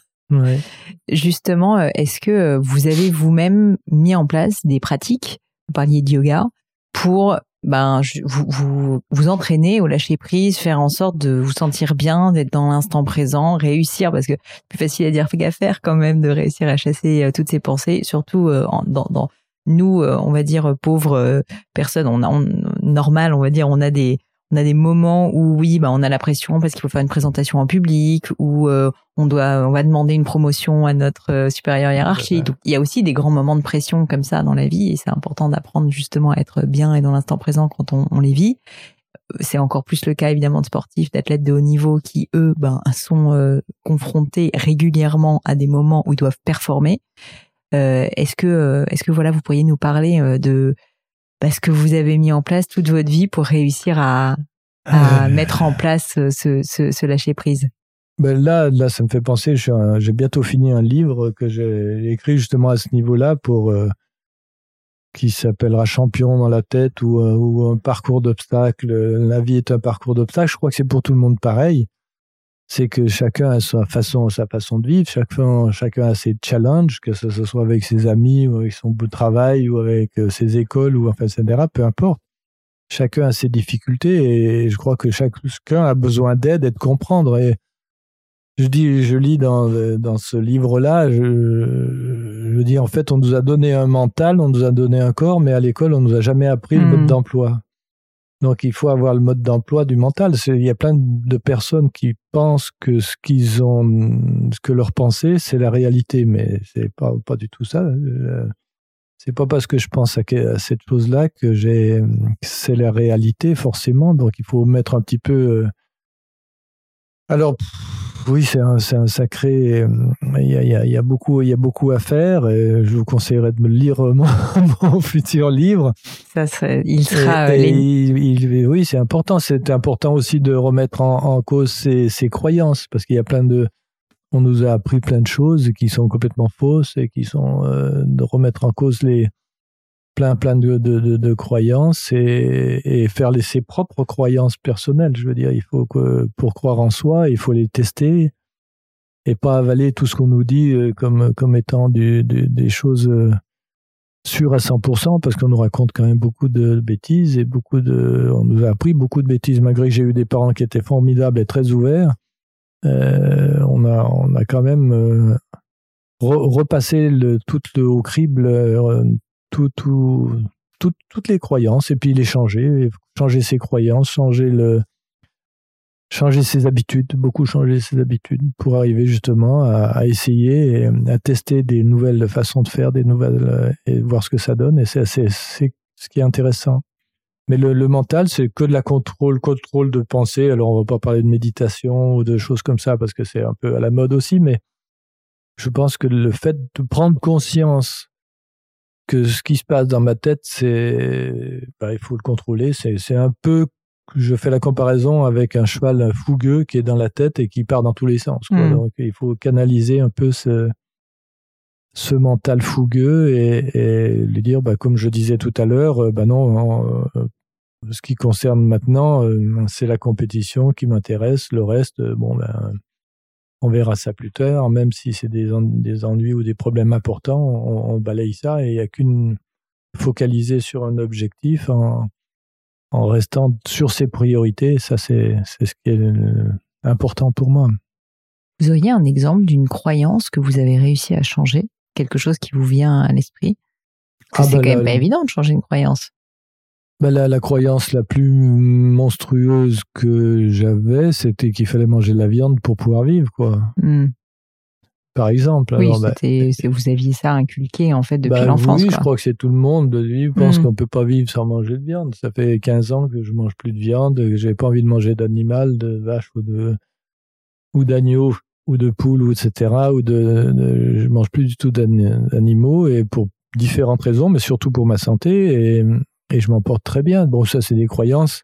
Justement, euh, est-ce que euh, vous avez vous-même mis en place des pratiques, vous parliez de yoga, pour ben, vous, vous, vous entraîner au lâcher prise, faire en sorte de vous sentir bien, d'être dans l'instant présent, réussir, parce que c'est plus facile à dire qu'à faire quand même, de réussir à chasser toutes ces pensées, surtout dans, dans, nous, euh, on va dire pauvres euh, personnes, on a normal, on va dire, on a des on a des moments où oui, bah on a la pression parce qu'il faut faire une présentation en public ou euh, on doit on va demander une promotion à notre supérieur hiérarchique. Donc, il y a aussi des grands moments de pression comme ça dans la vie et c'est important d'apprendre justement à être bien et dans l'instant présent quand on, on les vit. C'est encore plus le cas évidemment de sportifs, d'athlètes de haut niveau qui eux ben sont confrontés régulièrement à des moments où ils doivent performer. Euh, est-ce que, euh, est-ce que voilà, vous pourriez nous parler euh, de bah, ce que vous avez mis en place toute votre vie pour réussir à, mettre en place ce, ce, lâcher prise? Ben là, là, ça me fait penser. J'ai bientôt fini un livre que j'ai écrit justement à ce niveau-là pour qui s'appellera Champion dans la tête ou, ou un parcours d'obstacles. La vie est un parcours d'obstacles. Je crois que c'est pour tout le monde pareil c'est que chacun a sa façon, sa façon de vivre, chacun, chacun a ses challenges, que ce soit avec ses amis ou avec son bout de travail ou avec euh, ses écoles ou enfin, etc. Peu importe. Chacun a ses difficultés et je crois que chacun a besoin d'aide et de comprendre. Et je dis, je lis dans, dans ce livre-là, je, je dis en fait, on nous a donné un mental, on nous a donné un corps, mais à l'école, on nous a jamais appris le mode hmm. d'emploi. Donc il faut avoir le mode d'emploi du mental. Il y a plein de personnes qui pensent que ce qu'ils ont, que leur pensée, c'est la réalité, mais c'est pas pas du tout ça. Euh, c'est pas parce que je pense à, cette chose-là que j'ai, c'est la réalité forcément. Donc il faut mettre un petit peu. Euh, alors oui, c'est un, un, sacré. Euh, il y, a, il, y a, beaucoup, il y a beaucoup à faire. Et je vous conseillerais de me lire mon, mon futur livre. Ça serait, il sera. il, oui, c'est important. C'est important aussi de remettre en, en cause ses, ses, croyances parce qu'il y a plein de. On nous a appris plein de choses qui sont complètement fausses et qui sont euh, de remettre en cause les plein plein de, de, de, croyances et, et, faire ses propres croyances personnelles. Je veux dire, il faut pour croire en soi, il faut les tester et pas avaler tout ce qu'on nous dit euh, comme comme étant du, des choses euh, sûres à 100% parce qu'on nous raconte quand même beaucoup de bêtises et beaucoup de on nous a appris beaucoup de bêtises malgré que j'ai eu des parents qui étaient formidables et très ouverts. Euh, on a on a quand même repassé le, tout le au crible tout, tout, toutes les croyances et puis les changer, changer ses croyances, changer le, changer ses habitudes, beaucoup changer ses habitudes pour arriver justement à, essayer et à tester des nouvelles façons de faire, des nouvelles euh, et voir ce que ça donne. Et c'est ce qui est intéressant. Mais le, mental, c'est que de la contrôle, contrôle de pensée. Alors on va pas parler de méditation ou de choses comme ça parce que c'est un peu à la mode aussi, mais je pense que le fait de prendre conscience que ce qui se passe dans ma tête, c'est, bah, il faut le contrôler. C'est, c'est un peu, je fais la comparaison avec un cheval fougueux qui est dans la tête et qui part dans tous les sens. Quoi. Hmm. Donc, il faut canaliser un peu ce, ce mental fougueux et, et lui dire, bah, comme je disais tout à l'heure, bah non, euh, ce qui concerne maintenant, euh, c'est la compétition qui m'intéresse. Le reste, bon, ben, on verra ça plus tard, même si c'est des, des, ennuis ou des problèmes importants, on, balaye ça et il n'y a qu'une focaliser sur un objectif en, en restant sur ses priorités. Ça, c'est ce qui est important pour moi. Vous auriez un exemple d'une croyance que vous avez réussi à changer? Quelque chose qui vous vient à l'esprit? Ah C'est bah quand même pas évident de changer une croyance. Bah la, la, croyance la plus monstrueuse que j'avais, c'était qu'il fallait manger de la viande pour pouvoir vivre, quoi. Hmm par exemple. Oui, bah, vous aviez ça inculqué en fait depuis bah, l'enfance. Oui, je crois que c'est tout le monde. Je pense mmh. qu'on peut pas vivre sans manger de viande. Ça fait 15 ans que je mange plus de viande, que j'ai pas envie de manger d'animal, de vache ou de ou d'agneau ou de poule ou etc. Ou de, de, je mange plus du tout d'animaux et pour différentes raisons, mais surtout pour ma santé et, et je m'en porte très bien. Bon, ça c'est des croyances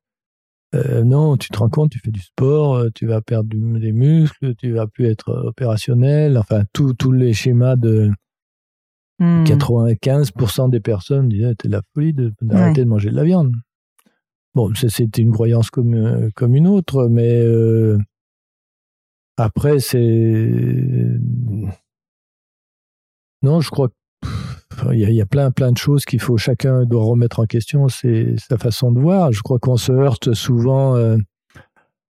euh, non, tu te rends compte, tu fais du sport, euh, tu vas perdre des muscles, tu vas plus être opérationnel. Enfin, tous les schémas de 95% hmm. des personnes disaient c'est la folie d'arrêter de, manger de la viande. Bon, c'était une croyance comme, euh, comme une autre, mais après, c'est. Non, je crois que il y, a, plein, plein de choses qu'il faut, chacun doit remettre en question, c'est sa façon de voir. Je crois qu'on se heurte souvent euh,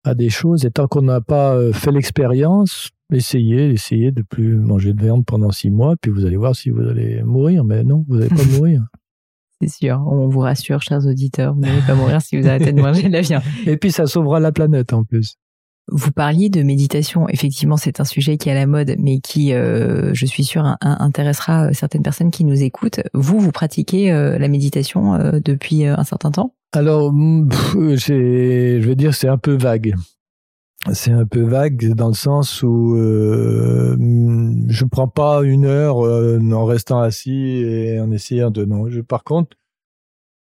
à des choses, et tant qu'on n'a pas euh, fait l'expérience, essayez, essayez de plus manger de viande pendant six mois, puis vous allez voir si vous allez mourir. Mais non, vous n'allez pas mourir. C'est sûr, on vous rassure, chers auditeurs, vous n'allez pas mourir si vous arrêtez de manger de la viande. Et puis ça sauvera la planète en plus. Vous parliez de méditation. Effectivement, c'est un sujet qui est à la mode, mais qui, euh, je suis sûre, intéressera euh, certaines personnes qui nous écoutent. Vous, vous pratiquez euh, la méditation depuis un certain temps? Alors, mm, je vais dire, c'est un peu vague. C'est un peu vague dans le sens où mm, je prends pas une heure en restant assis et en essayant de non. Je, par contre,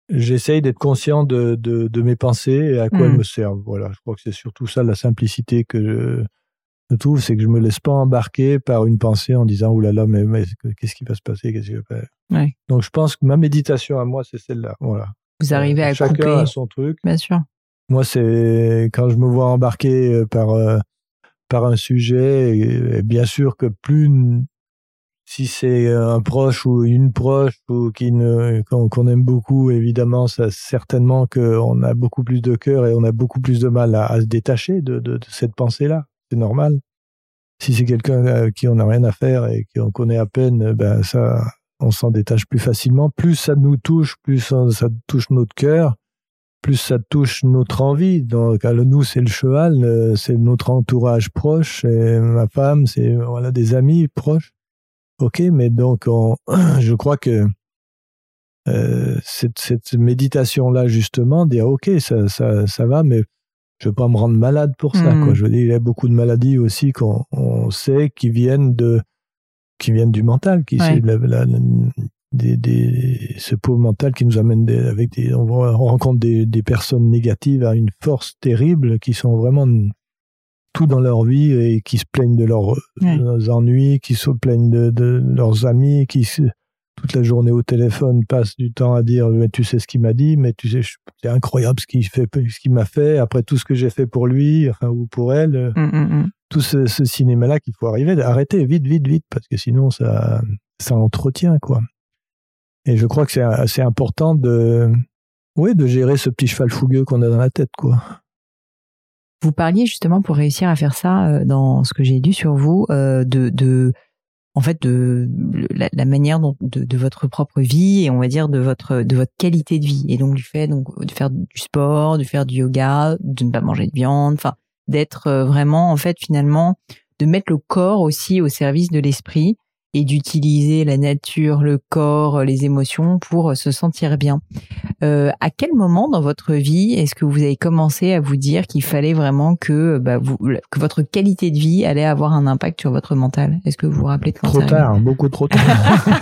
j'essaye d'être conscient de, de, de, mes pensées et à quoi elles hmm. me servent. Voilà, je crois que c'est surtout ça la simplicité que je, trouve, c'est que je me laisse pas embarquer par une pensée en disant oh là là, mais, mais qu'est-ce qui va se passer, qu'est-ce que Ouais. Donc je pense que ma méditation à moi, c'est celle-là. Voilà. Vous arrivez à chacun couper. a son truc. Bien sûr. Moi, c'est quand je me vois embarqué euh, par euh, par un sujet, et bien sûr que plus si c'est euh, un proche ou une proche ou qui ne qu'on aime beaucoup, évidemment, ça certainement qu'on a beaucoup plus de cœur et on a beaucoup plus de mal à, se détacher de, cette pensée-là. C'est normal. Si c'est quelqu'un euh, qui on n'a rien à faire et qu'on connaît à peine, ben ça, on s'en détache plus facilement. Plus ça nous touche, plus ça, touche notre cœur, plus ça touche notre envie. Donc, nous, c'est le cheval, euh, c'est notre entourage proche, et ma femme, c'est voilà des amis proches. Ok, mais donc je crois que euh, cette, cette méditation-là, justement, dire ok, ça, ça, ça va, mais je ne veux pas me rendre malade pour ça. Quoi. Hmm. Je veux dire, il y a beaucoup de maladies aussi qu'on on sait qui viennent de qui viennent du mental, qui c'est la, des, des, ce pauvre mental qui nous amène des, avec des, on rencontre des, des personnes négatives à une force terrible qui sont vraiment tout dans leur vie et qui se plaignent de leurs, ennuis, qui se plaignent de, leurs amis, qui toute la journée au téléphone passent du temps à dire mais tu sais ce qu'il m'a dit, mais tu sais c'est incroyable ce qu'il fait, ce qu'il m'a fait après tout ce que j'ai fait pour lui enfin, ou pour elle. Mmh, mmh, mmh. Tout ce, cinéma-là qu'il faut arriver, arrêter vite, vite, vite parce que sinon ça, ça entretient quoi. Et je crois que c'est assez important de, ouais, de gérer ce petit cheval fougueux qu'on a dans la tête quoi. Vous parliez justement pour réussir à faire ça euh, dans ce que j'ai lu sur vous euh, de, de en fait de la, manière dont de, de, votre propre vie et on va dire de votre de votre qualité de vie. Et donc du fait donc de faire du sport, de faire du yoga, de ne pas manger de viande, enfin d'être euh, vraiment en fait finalement de mettre le corps aussi au service de l'esprit et d'utiliser la nature, le corps, les émotions pour se sentir bien. Euh, à quel moment dans votre vie est-ce que vous avez commencé à vous dire qu'il fallait vraiment que, bah, vous, que votre qualité de vie allait avoir un impact sur votre mental? Est-ce que vous vous rappelez de quand Trop tard, beaucoup trop tard.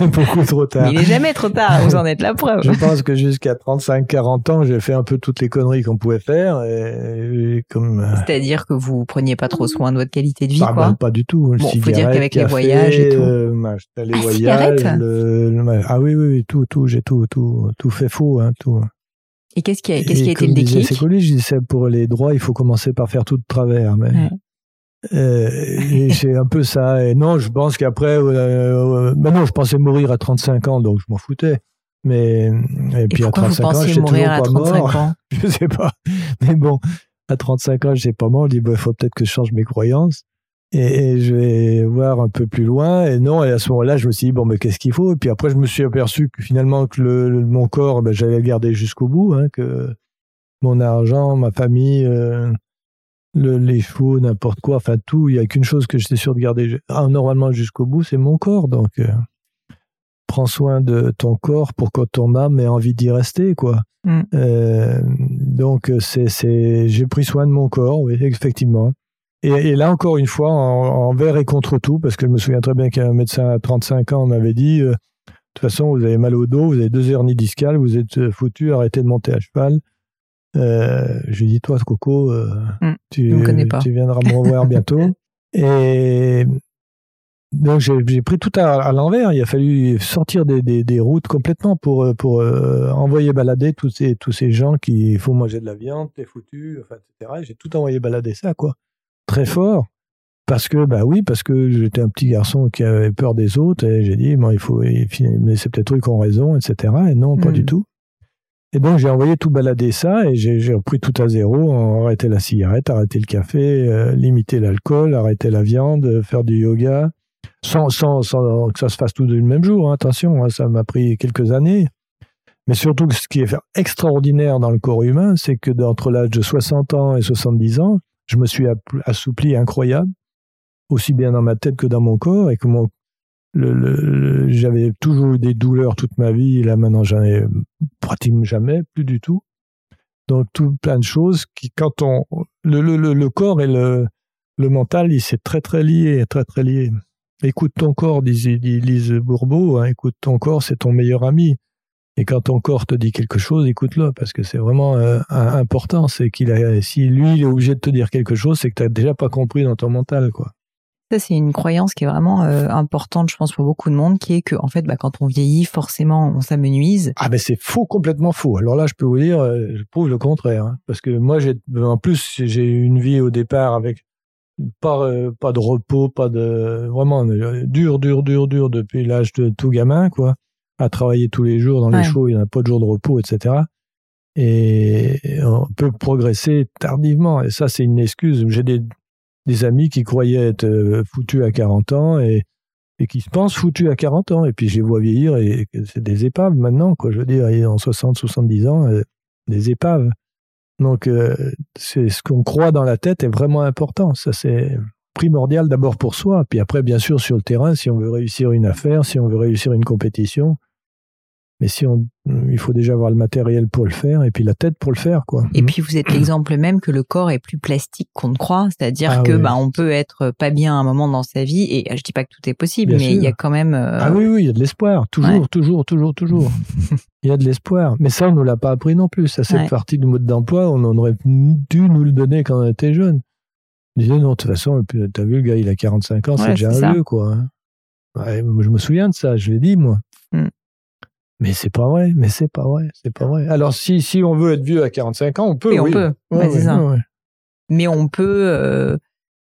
beaucoup trop tard. Il est jamais trop tard, vous en êtes la preuve. Je pense que jusqu'à 35-40 ans, j'ai fait un peu toutes les conneries qu'on pouvait faire. Et, comme... Euh, C'est-à-dire que vous preniez pas trop soin de votre qualité de vie, bah, quoi? pas du tout. Bon, faut dire qu'avec les voyages et tout. Euh, les ah, voyages, ah oui, oui, tout, tout, j'ai tout, tout, tout fait faux, hein, tout. Et qu'est-ce qui a, qu'est-ce qui a été le déclic? C'est cool, je disais pour les droits, il faut commencer par faire tout de travers, mais. Euh, c'est un peu ça. Et non, je pense qu'après, euh, euh ben non, je pensais mourir à 35 ans, donc je m'en foutais. Mais et puis à 35 ans, j'étais toujours pas mort. Ans? Je sais pas. Mais bon, à 35 ans, j'ai pas mort. Je dis, il faut peut-être que je change mes croyances. Et, je vais voir un peu plus loin. Et non, et à ce moment-là, je me suis dit, bon, mais qu'est-ce qu'il faut? Et puis après, je me suis aperçu que finalement, que le, mon corps, ben, j'allais le garder jusqu'au bout, hein, que mon argent, ma famille, euh, le, les chevaux, n'importe quoi, enfin tout, il n'y a qu'une chose que j'étais sûr de garder ah, normalement jusqu'au bout, c'est mon corps. Donc, euh, prends soin de ton corps pour que ton âme ait envie d'y rester, quoi. Mm. Euh, donc, c'est, c'est, j'ai pris soin de mon corps, oui, effectivement. Et, là, encore une fois, en, envers et contre tout, parce que je me souviens très bien qu'un médecin à 35 ans m'avait dit euh, de toute façon, vous avez mal au dos, vous avez deux hernies discales, vous êtes euh, foutu, arrêtez de monter à cheval. Euh, je lui ai dit, toi, Coco, euh, mm, tu, tu, viendras me revoir bientôt. Et donc, j'ai pris tout à, l'envers. Il a fallu sortir des, des, des routes complètement pour, pour envoyer balader tous ces, tous ces gens qui font manger de la viande, t'es foutu, enfin, etc. J'ai tout envoyé balader ça, quoi très fort parce que bah oui parce que j'étais un petit garçon qui avait peur des autres et j'ai dit bon il faut mais c'est peut-être eux qui ont raison etc et non pas du mm. tout. Et donc j'ai envoyé tout balader ça et j'ai repris tout à zéro arrêté la cigarette arrêté le café euh, limiter l'alcool arrêter la viande faire du yoga. Sans, sans, sans que ça se fasse tout du même jour hein, attention hein, ça m'a pris quelques années. Mais surtout ce qui est extraordinaire dans le corps humain c'est que d'entre l'âge de 60 ans et 70 ans je me suis assoupli incroyable, aussi bien dans ma tête que dans mon corps, et que le, j'avais toujours eu des douleurs toute ma vie, là maintenant j'en ai pratiquement jamais, plus du tout. Donc tout plein de choses qui, quand on, le, le corps et le, le mental, il s'est très très lié, très très lié. Écoute ton corps, disait Lise Bourbeau, hein, écoute ton corps, c'est ton meilleur ami. Et quand ton corps te dit quelque chose, écoute-le, parce que c'est vraiment euh, important. C'est qu'il a, si lui, il est obligé de te dire quelque chose, c'est que tu n'as déjà pas compris dans ton mental, quoi. Ça, c'est une croyance qui est vraiment euh, importante, je pense, pour beaucoup de monde, qui est que, en fait, bah, quand on vieillit, forcément, on s'amenuise. Ah, ben c'est faux, complètement faux. Alors là, je peux vous dire, euh, je prouve le contraire. Hein. parce que moi, j'ai, en plus, j'ai eu une vie au départ avec pas, pas de repos, pas de, vraiment, dur, dur, dur, dur depuis l'âge de tout gamin, quoi à travailler tous les jours dans les shows, il n'y a pas de jour de repos, etc. Et on peut progresser tardivement. Et ça, c'est une excuse. J'ai des, des amis qui croyaient être euh, foutus à 40 ans et, et qui se pensent foutus à 40 ans. Et puis, je les vois vieillir et c'est des épaves maintenant, quoi. Je veux dire, en 60, 70 ans, euh, des épaves. Donc, euh, c'est ce qu'on croit dans la tête est vraiment important. Ça, c'est primordial d'abord pour soi. Puis après, bien sûr, sur le terrain, si on veut réussir une affaire, si on veut réussir une compétition, mais si on, il faut déjà avoir le matériel pour le faire et puis la tête pour le faire, quoi. Et puis vous êtes l'exemple même que le corps est plus plastique qu'on ne croit, c'est-à-dire ah que bah on peut être pas bien à un moment dans sa vie et je dis pas que tout est possible, mais il y a quand même. Euh, ah oui oui, il y a de l'espoir, toujours toujours toujours toujours. il y a de l'espoir, mais ça on nous l'a pas appris non plus. Ça c'est partie du mode d'emploi, on aurait dû nous le donner quand on était jeune. On disait non de toute façon, t'as vu le gars il a 45 ans, c'est déjà un vieux quoi. Hein. je me souviens de ça, je l'ai dit moi. Mm. Mais c'est pas vrai, mais c'est pas vrai, c'est pas vrai. Alors si si on veut être vieux à 45 ans, on peut. Oui, on peut. mais on peut. Euh,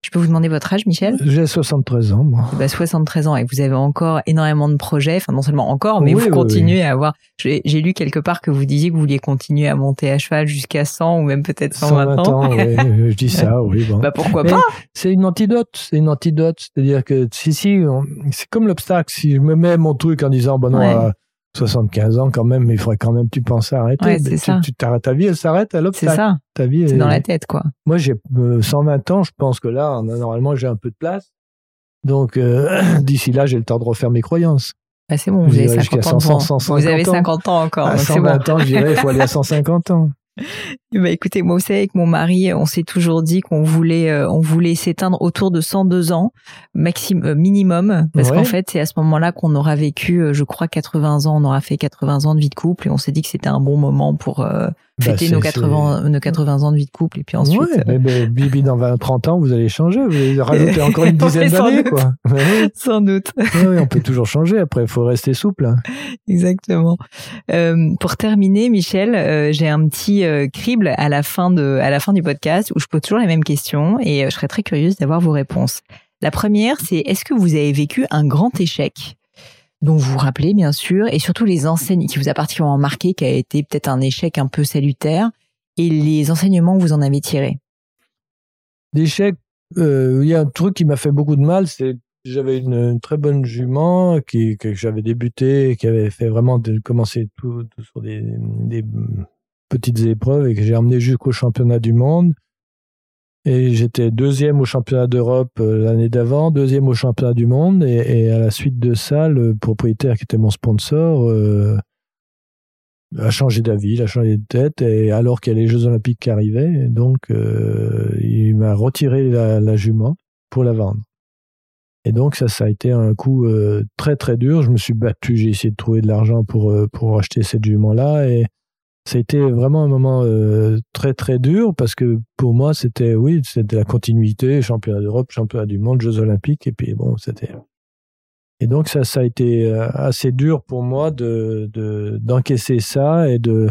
je peux vous demander votre âge, Michel? J'ai 73 ans, moi. Bah, 73 ans et vous avez encore énormément de projets. Enfin, non seulement encore, mais vous continuez à avoir. J'ai lu quelque part que vous disiez que vous vouliez continuer à monter à cheval jusqu'à 100 ou même peut-être 120 ans. ans je dis ça, oui. Bon. Bah pourquoi pas? C'est une antidote. C'est une antidote. C'est-à-dire que si si, c'est comme l'obstacle. Si je me mets mon truc en disant, bon non. 75 ans quand même, mais il faudrait quand même tu penses à arrêter. tu, t'arrêtes ta vie, elle s'arrête à l'obstacle. C'est ça. Ta vie, c'est dans la tête, quoi. Moi, j'ai 120 euh, ans, je pense que là, normalement, j'ai un peu de place. Donc, euh, d'ici là, j'ai le temps de refaire mes croyances. Ah, c'est bon, vous avez 50 ans. vous avez 50 ans encore. À 120 ans, je dirais, il faut aller à 150 ans. Bah écoutez, moi aussi avec mon mari, on s'est toujours dit qu'on voulait, euh, on voulait s'éteindre autour de 102 ans, maximum, euh, minimum, parce qu'en fait c'est à ce moment-là qu'on aura vécu, euh, je crois 80 ans, on aura fait 80 ans de vie de couple et on s'est dit que c'était un bon moment pour bah, fêter nos 80, nos 80 ans de vie de couple et puis ensuite. Ouais, mais, mais, Bibi dans 20, 30 ans, vous allez changer, vous allez rajouter encore une dizaine d'années, quoi. sans doute. oui, on peut toujours changer. Après, il faut rester souple. Hein. Exactement. Euh, pour terminer, Michel, euh, j'ai un petit euh, crible à la fin de, à la fin du podcast où je pose toujours les mêmes questions et je serais très curieuse d'avoir vos réponses. La première, c'est est-ce que vous avez vécu un grand échec? Dont vous vous rappelez bien sûr, et surtout les enseignes qui vous a particulièrement marqué, qui a été peut-être un échec un peu salutaire, et les enseignements que vous en avez tirés. D'échecs, euh, il y a un truc qui m'a fait beaucoup de mal, c'est j'avais une, très bonne jument qui que j'avais débuté, qui avait fait vraiment de commencer tout, sur des, des, petites épreuves et que j'ai emmené jusqu'au championnat du monde. Et j'étais deuxième au championnat d'Europe euh, l'année d'avant, deuxième au championnat du monde. Et, à la suite de ça, le propriétaire qui était mon sponsor euh, a changé d'avis, il a changé de tête. Et alors qu'il y a les Jeux Olympiques qui arrivaient, donc euh, il m'a retiré la, jument pour la vendre. Et donc ça, ça a été un coup très très dur. Je me suis battu, j'ai essayé de trouver de l'argent pour pour acheter cette jument là et ça a été vraiment un moment euh, très très dur parce que pour moi c'était oui c'était la continuité championnat d'Europe championnat du monde Jeux olympiques et puis bon c'était et donc ça ça a été euh, assez dur pour moi de d'encaisser ça et de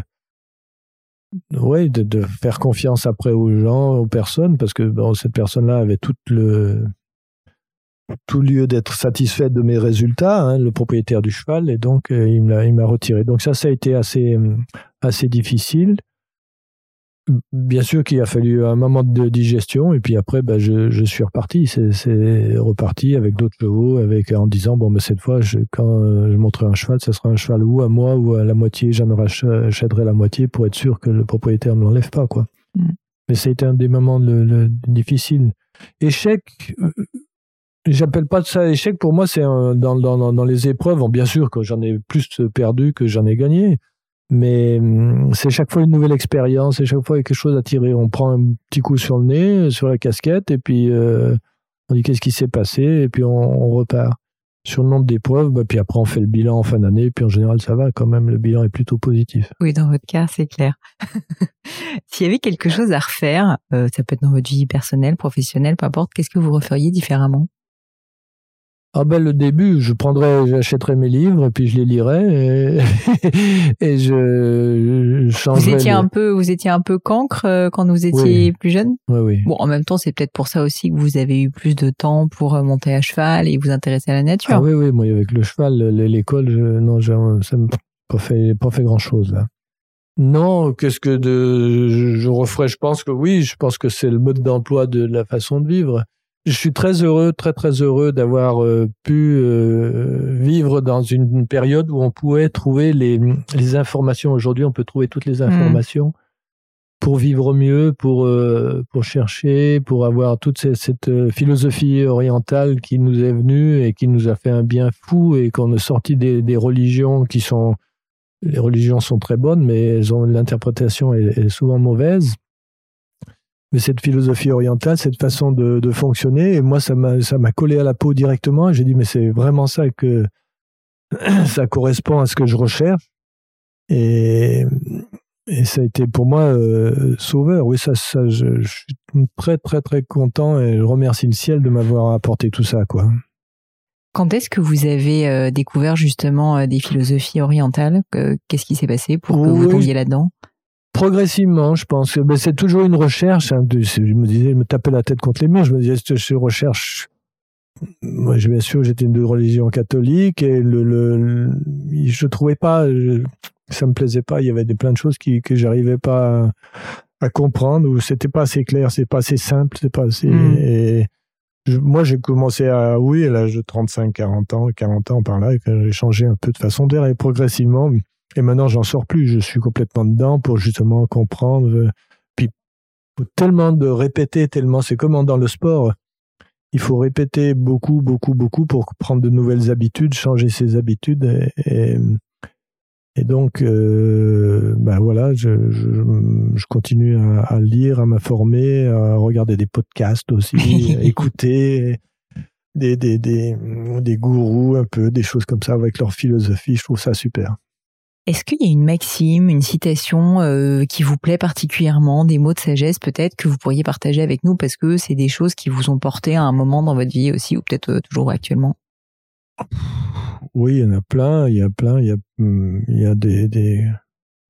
ouais de, de, faire confiance après aux gens aux personnes parce que bon cette personne là avait tout le tout lieu d'être satisfait de mes résultats, hein, le propriétaire du cheval, et donc euh, il m'a retiré. Donc ça, ça a été assez, euh, assez difficile. Bien sûr qu'il a fallu un moment de digestion, et puis après, bah, je, je suis reparti. C'est reparti avec d'autres chevaux, avec en disant bon, mais cette fois, je, quand je montrerai un cheval, ce sera un cheval ou à moi ou à la moitié. J'en achèterai la moitié pour être sûr que le propriétaire ne l'enlève pas, quoi. Mm. Mais ça a été un des moments le, difficiles. Échec, euh, J'appelle pas ça échec. Pour moi, c'est dans, les épreuves. Bien sûr que j'en ai plus perdu que j'en ai gagné. Mais hum, c'est chaque fois une nouvelle expérience et chaque fois quelque chose à tirer. On prend un petit coup sur le nez, sur la casquette, et puis euh, on dit qu'est-ce qui s'est passé, et puis on, repart. Sur le nombre d'épreuves, bah, puis après on fait le bilan en fin d'année, et puis en général ça va quand même, le bilan est plutôt positif. Oui, dans votre cas, c'est clair. S'il y avait quelque chose à refaire, euh, ça peut être dans votre vie personnelle, professionnelle, peu importe, qu'est-ce que vous referiez différemment? Ah ben le début, je prendrais, j'achèterais mes livres et puis je les lirais et, et je, je changerais. Vous étiez un peu, vous étiez un peu cancre euh, quand vous étiez plus jeune. Oui, oui. Bon, en même temps, c'est peut-être pour ça aussi que vous avez eu plus de temps pour euh, monter à cheval et vous intéresser à la nature. Ah oui, oui. Moi, avec le cheval, l'école, non, ça m'a pas fait, pas fait grand chose là. Non, qu'est-ce que de, je, je referais Je pense que oui. Je pense que c'est le mode d'emploi de la façon de vivre je suis très heureux, très très heureux d'avoir euh, pu euh, vivre dans une période où on pouvait trouver les, les informations. Aujourd'hui, on peut trouver toutes les mmh. informations pour vivre mieux, pour euh, pour chercher, pour avoir toute cette, cette, philosophie orientale qui nous est venue et qui nous a fait un bien fou et qu'on a sorti des, des religions qui sont les religions sont très bonnes, mais elles ont l'interprétation est souvent mauvaise mais cette philosophie orientale, cette façon de, de fonctionner, et moi, ça m'a, ça m'a collé à la peau directement. J'ai dit, mais c'est vraiment ça que ça correspond à ce que je recherche. Et, et ça a été pour moi euh, sauveur. Oui, ça, ça je, je, suis très, très, très content et je remercie le ciel de m'avoir apporté tout ça, quoi. Quand est-ce que vous avez euh, découvert justement euh, des philosophies orientales? Qu'est-ce qui s'est passé pour que vous tombiez là-dedans? Progressivement, je pense. que c'est toujours une recherche. Hein, je me disais, je me tapais la tête contre les murs. Je me disais, je recherche? Moi, bien sûr, j'étais de religion catholique et le, le, je trouvais pas, ça me plaisait pas. Il y avait des plein de choses qui, que j'arrivais pas à, comprendre ou c'était pas assez clair, c'est pas assez simple, c'est pas assez. Hmm. Et moi, j'ai commencé à, oui, à l'âge de 35, 40 ans, 40 ans par là, j'ai changé un peu de façon d'air et progressivement, et maintenant, j'en sors plus. Je suis complètement dedans pour justement comprendre. Puis, tellement de répéter, tellement, c'est comme dans le sport. Il faut répéter beaucoup, beaucoup, beaucoup pour prendre de nouvelles habitudes, changer ses habitudes. Et, et, donc, euh, ben voilà, je, je, je continue à, à, lire, à m'informer, à regarder des podcasts aussi, à écouter des, des, des, des gourous un peu, des choses comme ça avec leur philosophie. Je trouve ça super. Est-ce qu'il y a une maxime, une citation euh, qui vous plaît particulièrement, des mots de sagesse peut-être que vous pourriez partager avec nous parce que c'est des choses qui vous ont porté à un moment dans votre vie aussi ou peut-être euh, toujours actuellement? Oui, il y en a plein, il y a plein, il y a, hmm, il y a des, des...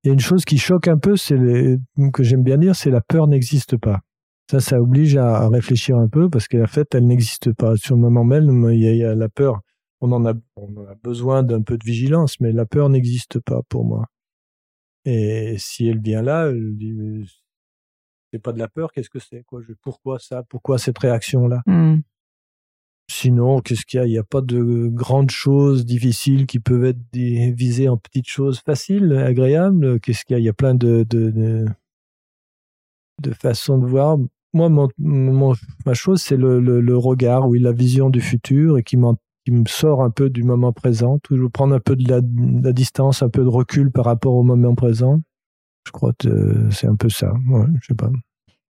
Il y a une chose qui choque un peu, c'est les... que j'aime bien dire, c'est la peur n'existe pas. Ça, ça oblige à, réfléchir un peu parce que la fait, elle n'existe pas. Sur le moment même, il y a la peur on en a, on a besoin d'un peu de vigilance, mais la peur n'existe pas pour moi. Et si elle vient là, c'est pas de la peur, qu'est-ce que c'est quoi? Pourquoi ça? Pourquoi cette réaction-là? Hmm. Sinon, qu'est-ce qu'il y a? Il n'y a pas de grandes choses difficiles qui peuvent être visées en petites choses faciles, agréables? Qu'est-ce qu'il y a? Il y a plein de, de, de, de façons de voir. Moi, mon, mon- ma chose, c'est le, le, le regard, oui, la vision du futur et qui, sort un peu du moment présent. Toujours prendre un peu de la, distance, un peu de recul par rapport au moment présent. Je crois que euh, c'est un peu ça.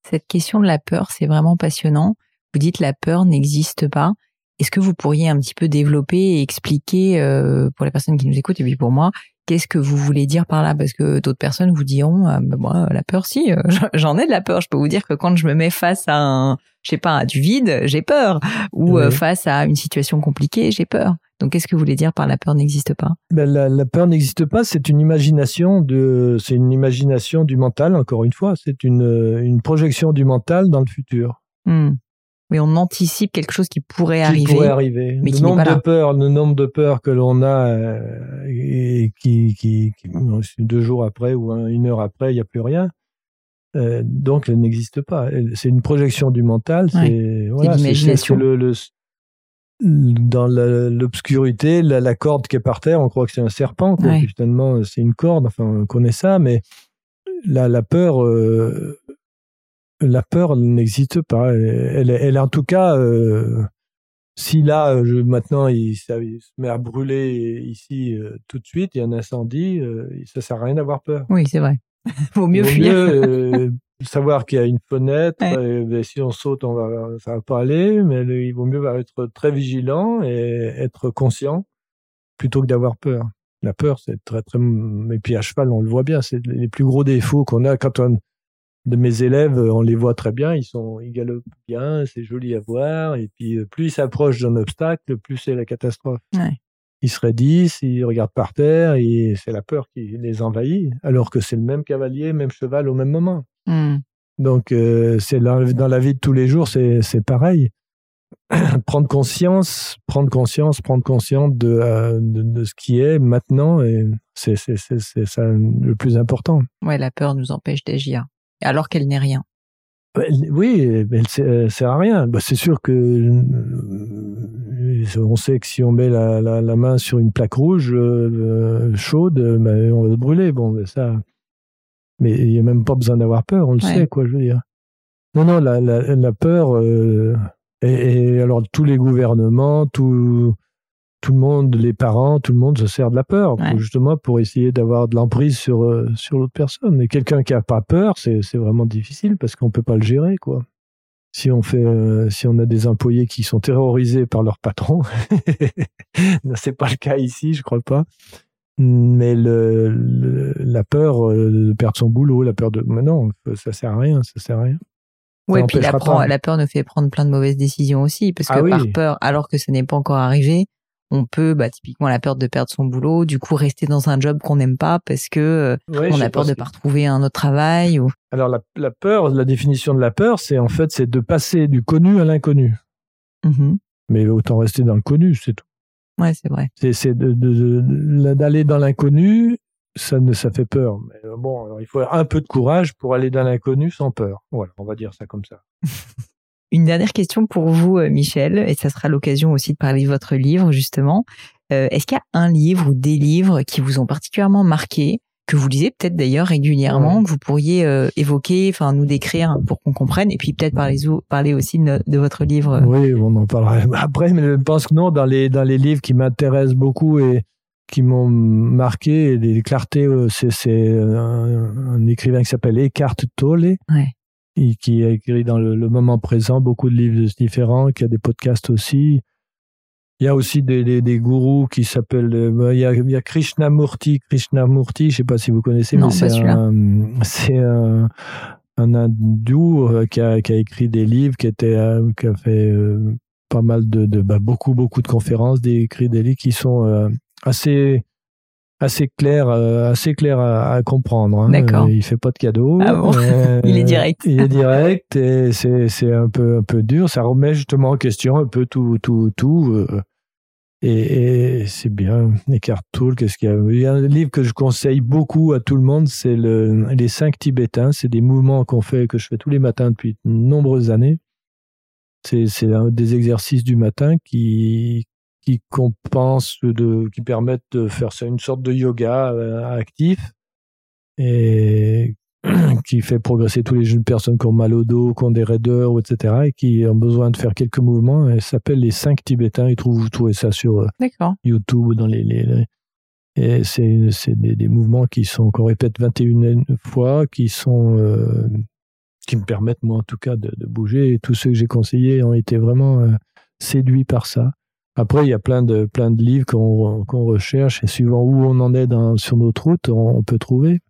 Cette question de la peur, c'est vraiment passionnant. Vous dites la peur n'existe pas. Est-ce que vous pourriez un petit peu développer et expliquer euh, pour les personnes qui nous écoutent et puis pour moi, qu'est-ce que vous voulez dire par là? Parce que d'autres personnes vous diront, euh, bah, moi, la peur, si, euh, j'en ai de la peur. Je peux vous dire que quand je me mets face à un, je sais pas, à du vide, j'ai peur. Ou euh, Oui. face à une situation compliquée, j'ai peur. Donc, qu'est-ce que vous voulez dire par la peur n'existe pas? Ben, la, la peur n'existe pas, c'est une imagination de, c'est une imagination du mental. Encore une fois, c'est une, euh, une projection du mental dans le futur. Hmm. Oui, on anticipe quelque chose qui pourrait Qui arriver. pourrait arriver. mais le qui nombre pas de peurs, le nombre de peurs que l'on a euh, et qui, qui, qui deux jours après ou un- une heure après, il n'y a plus rien. Euh, donc, elle n'existe pas. C'est une projection du mental. C'est voilà, c'est- l'imagination. le- le- dans l'obscurité, la, la corde qui est par terre, on croit que c'est un serpent. Quoi. Ouais. Finalement, c'est une corde. Enfin, on connaît ça, mais la, la peur, euh, la peur n'existe pas. Elle, elle, elle, en tout cas, euh, si là, je, maintenant, il, ça- il se met à brûler ici euh, tout de suite, il y a un incendie, euh, ça sert à rien d'avoir peur. Oui, c'est vrai. Vaut mieux Il vaut fuir. mieux euh, savoir qu'il y a une fenêtre. Ouais. et, ben, si on saute, on va, ça va pas aller. Mais il vaut mieux être très vigilant et être conscient plutôt que d'avoir peur. La peur, c'est très très. Et puis à cheval, on le voit bien. C'est les plus gros défauts qu'on a quand on de mes élèves, on les voit très bien. Ils sont, ils galopent bien, c'est joli à voir. Et puis euh, plus ils s'approchent d'un obstacle, plus c'est la catastrophe. Ouais. Ils se raidissent, ils regardent par terre et c'est la peur qui les envahit, alors que c'est le même cavalier, même cheval au même moment. Hmm. Donc, euh, c'est dans, la vie de tous les jours, c'est pareil. prendre conscience, prendre conscience, prendre conscience de, euh, de, de ce qui est maintenant, et c'est ça le plus important. Ouais, la peur nous empêche d'agir. Alors qu'elle n'est rien. Ouais, Oui, elle sert, sert à rien. Bah, c'est sûr que euh, on sait que si on met la, la, la main sur une plaque rouge euh, euh, chaude, euh, ben, on va se brûler. Bon, ça. Mais il n'y a même pas besoin d'avoir peur, on le Ouais. sait, quoi, je veux dire. Non, non, la, la, la peur. euh, et, et alors, tous les gouvernements, tout, tout le monde, les parents, tout le monde se sert de la peur, Ouais. justement pour essayer d'avoir de l'emprise sur, euh, sur l'autre personne. Et quelqu'un qui a pas peur, c'est vraiment difficile parce qu'on peut pas le gérer, quoi. Si on fait, euh, si on a des employés qui sont terrorisés par leur patron, c'est pas le cas ici, je crois pas. Mais le, le- la peur euh, de perdre son boulot, la peur de, mais non, ça sert à rien, ça sert à rien. Ouais, puis la, prend- la peur nous fait prendre plein de mauvaises décisions aussi, parce que Ah oui. par peur, alors que ce n'est pas encore arrivé, on peut, bah, typiquement la peur de perdre son boulot, du coup rester dans un job qu'on n'aime pas parce que euh, Ouais, on a peur de ce pas retrouver un autre travail ou. Alors la, la peur, la définition de la peur, c'est en fait c'est de passer du connu à l'inconnu. Mhm. Mais autant rester dans le connu, c'est tout. Ouais, c'est vrai. C'est d'aller dans l'inconnu, ça ne ça fait peur. Mais euh, bon, alors, il faut un peu de courage pour aller dans l'inconnu sans peur. Voilà, on va dire ça comme ça. Une dernière question pour vous, euh, Michel, et ça sera l'occasion aussi de parler de votre livre, justement. Euh, Est-ce qu'il y a un livre ou des livres qui vous ont particulièrement marqué, que vous lisez peut-être d'ailleurs régulièrement, Ouais. que vous pourriez euh, évoquer, enfin nous décrire pour qu'on comprenne, et puis peut-être parler, parler aussi de, de votre livre? Oui, on en parlera après, mais je pense que non, dans les, dans les livres qui m'intéressent beaucoup et qui m'ont marqué, les clartés, c'est c'est un, un écrivain qui s'appelle Eckhart Tolle, Ouais. Et qui a écrit dans le, le moment présent beaucoup de livres différents, qui a des podcasts aussi. Il y a aussi des, des, des gourous qui s'appellent. euh, Il y a, il y a Krishnamurti. Krishnamurti, je sais pas si vous connaissez, Non, mais c'est un, c'est un, un hindou euh, qui a, qui a écrit des livres, qui était, euh, qui a fait euh, pas mal de, de bah, beaucoup, beaucoup de conférences, des écrits des livres qui sont euh, assez, assez clairs, euh, assez clairs à, à comprendre. hein. D'accord. Euh, Il fait pas de cadeaux. Ah bon Euh, Il est direct. Il est direct et c'est, c'est un peu, un peu dur. Ça remet justement en question un peu tout, tout, tout. euh, Et, c'est bien. Eckhart Tolle, qu'est-ce qu'il y a? Il y a un livre que je conseille beaucoup à tout le monde, c'est le, Les cinq Tibétains. C'est des mouvements qu'on fait, que je fais tous les matins depuis de nombreuses années. C'est, c'est des exercices du matin qui, qui compensent, de, qui permettent de faire ça une sorte de yoga euh, actif et qui fait progresser tous les jeunes personnes qui ont mal au dos, qui ont des raideurs, etc., et qui ont besoin de faire quelques mouvements. Elle s'appelle les cinq Tibétains. Ils trouvent, vous trouvez ça sur euh, YouTube dans les, les, et c'est, c'est des, des, mouvements qui sont qu'on répète 21 fois, qui sont euh, qui me permettent moi en tout cas de, de, bouger. Et tous ceux que j'ai conseillés ont été vraiment séduits par ça. Après, il y a plein de plein de livres qu'on, qu'on recherche et suivant où on en est dans, sur notre route, on peut trouver.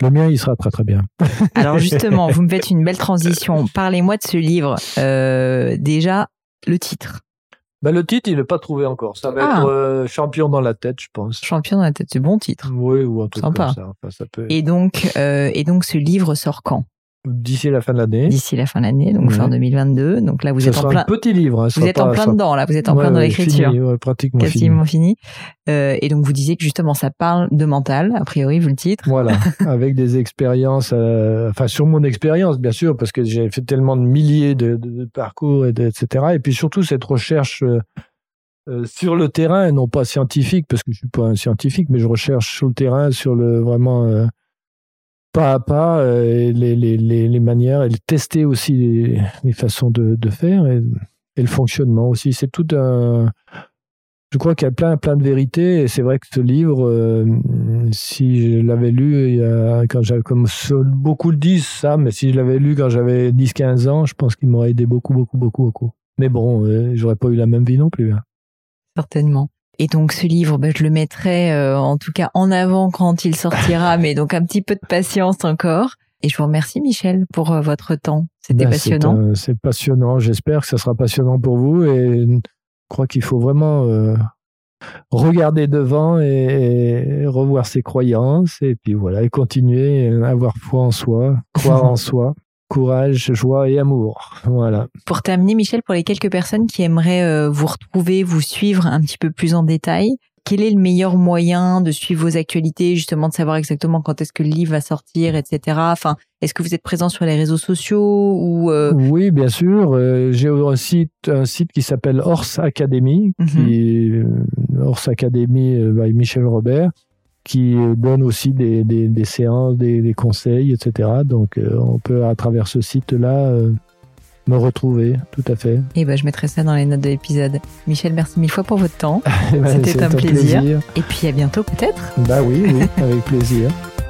Le mien, il sera très très bien. Alors justement, vous me faites une belle transition. Parlez-moi de ce livre. Euh, déjà, le titre. Ben, le titre, il n'est pas trouvé encore. Ça va ah. être euh, Champion dans la tête, je pense. Champion dans la tête, c'est bon titre. Oui, ou un truc Sympa. comme ça. ça peut... Et donc, euh, et donc, ce livre sort quand? D'ici la fin de l'année. D'ici la fin de l'année, donc fin 2022. Donc là, vous êtes en plein. un petit livre. Hein, vous êtes en plein dedans, là. Vous êtes en plein dans l'écriture. Ouais, pratiquement Quasiment fini. Euh, et donc, vous disiez que justement, ça parle de mental, a priori, vu le titre. Voilà. avec des expériences, euh, enfin, sur mon expérience, bien sûr, parce que j'ai fait tellement de milliers de, de, parcours, et etc. Et puis surtout, cette recherche, euh, euh, sur le terrain, non pas scientifique, parce que je suis pas un scientifique, mais je recherche sur le terrain, sur le vraiment euh, pas à pas euh, les, les, les, manières et tester aussi les, façons de, de faire et, le fonctionnement aussi. C'est tout un. Je crois qu'il y a plein, plein de vérités et c'est vrai que ce livre, euh, si je l'avais lu quand j'avais, comme beaucoup le disent ça, mais si je l'avais lu quand j'avais 10-15 ans, je pense qu'il m'aurait aidé beaucoup, beaucoup, beaucoup, beaucoup. Mais bon, euh, j'aurais pas eu la même vie non plus. Hein. Certainement. Et donc ce livre, ben, je le mettrai euh, en tout cas en avant quand il sortira, mais donc un petit peu de patience encore. Et je vous remercie Michel pour euh, votre temps. C'était ben, passionnant. C'est passionnant. J'espère que ça sera passionnant pour vous et je crois qu'il faut vraiment euh, regarder devant et, revoir ses croyances et puis voilà et continuer à avoir foi en soi, croire en soi courage, joie et amour. Voilà. Pour terminer, Michel, pour les quelques personnes qui aimeraient euh, vous retrouver, vous suivre un petit peu plus en détail, quel est le meilleur moyen de suivre vos actualités, justement de savoir exactement quand est-ce que le livre va sortir, etc. Enfin, est-ce que vous êtes présent sur les réseaux sociaux ou euh, Oui, bien sûr. Euh, j'ai un site, un site qui s'appelle Horse Academy, mhm. qui Horse Academy by Michel Robert qui donne aussi des, des, des séances, des, des, conseils, etc. Donc euh, on peut à travers ce site-là euh, me retrouver, tout à fait. Et ben je mettrai ça dans les notes de l'épisode. Michel, merci mille fois pour votre temps. Eh ben, C'était un plaisir. plaisir. Et puis à bientôt peut-être. Bah oui, oui, avec plaisir.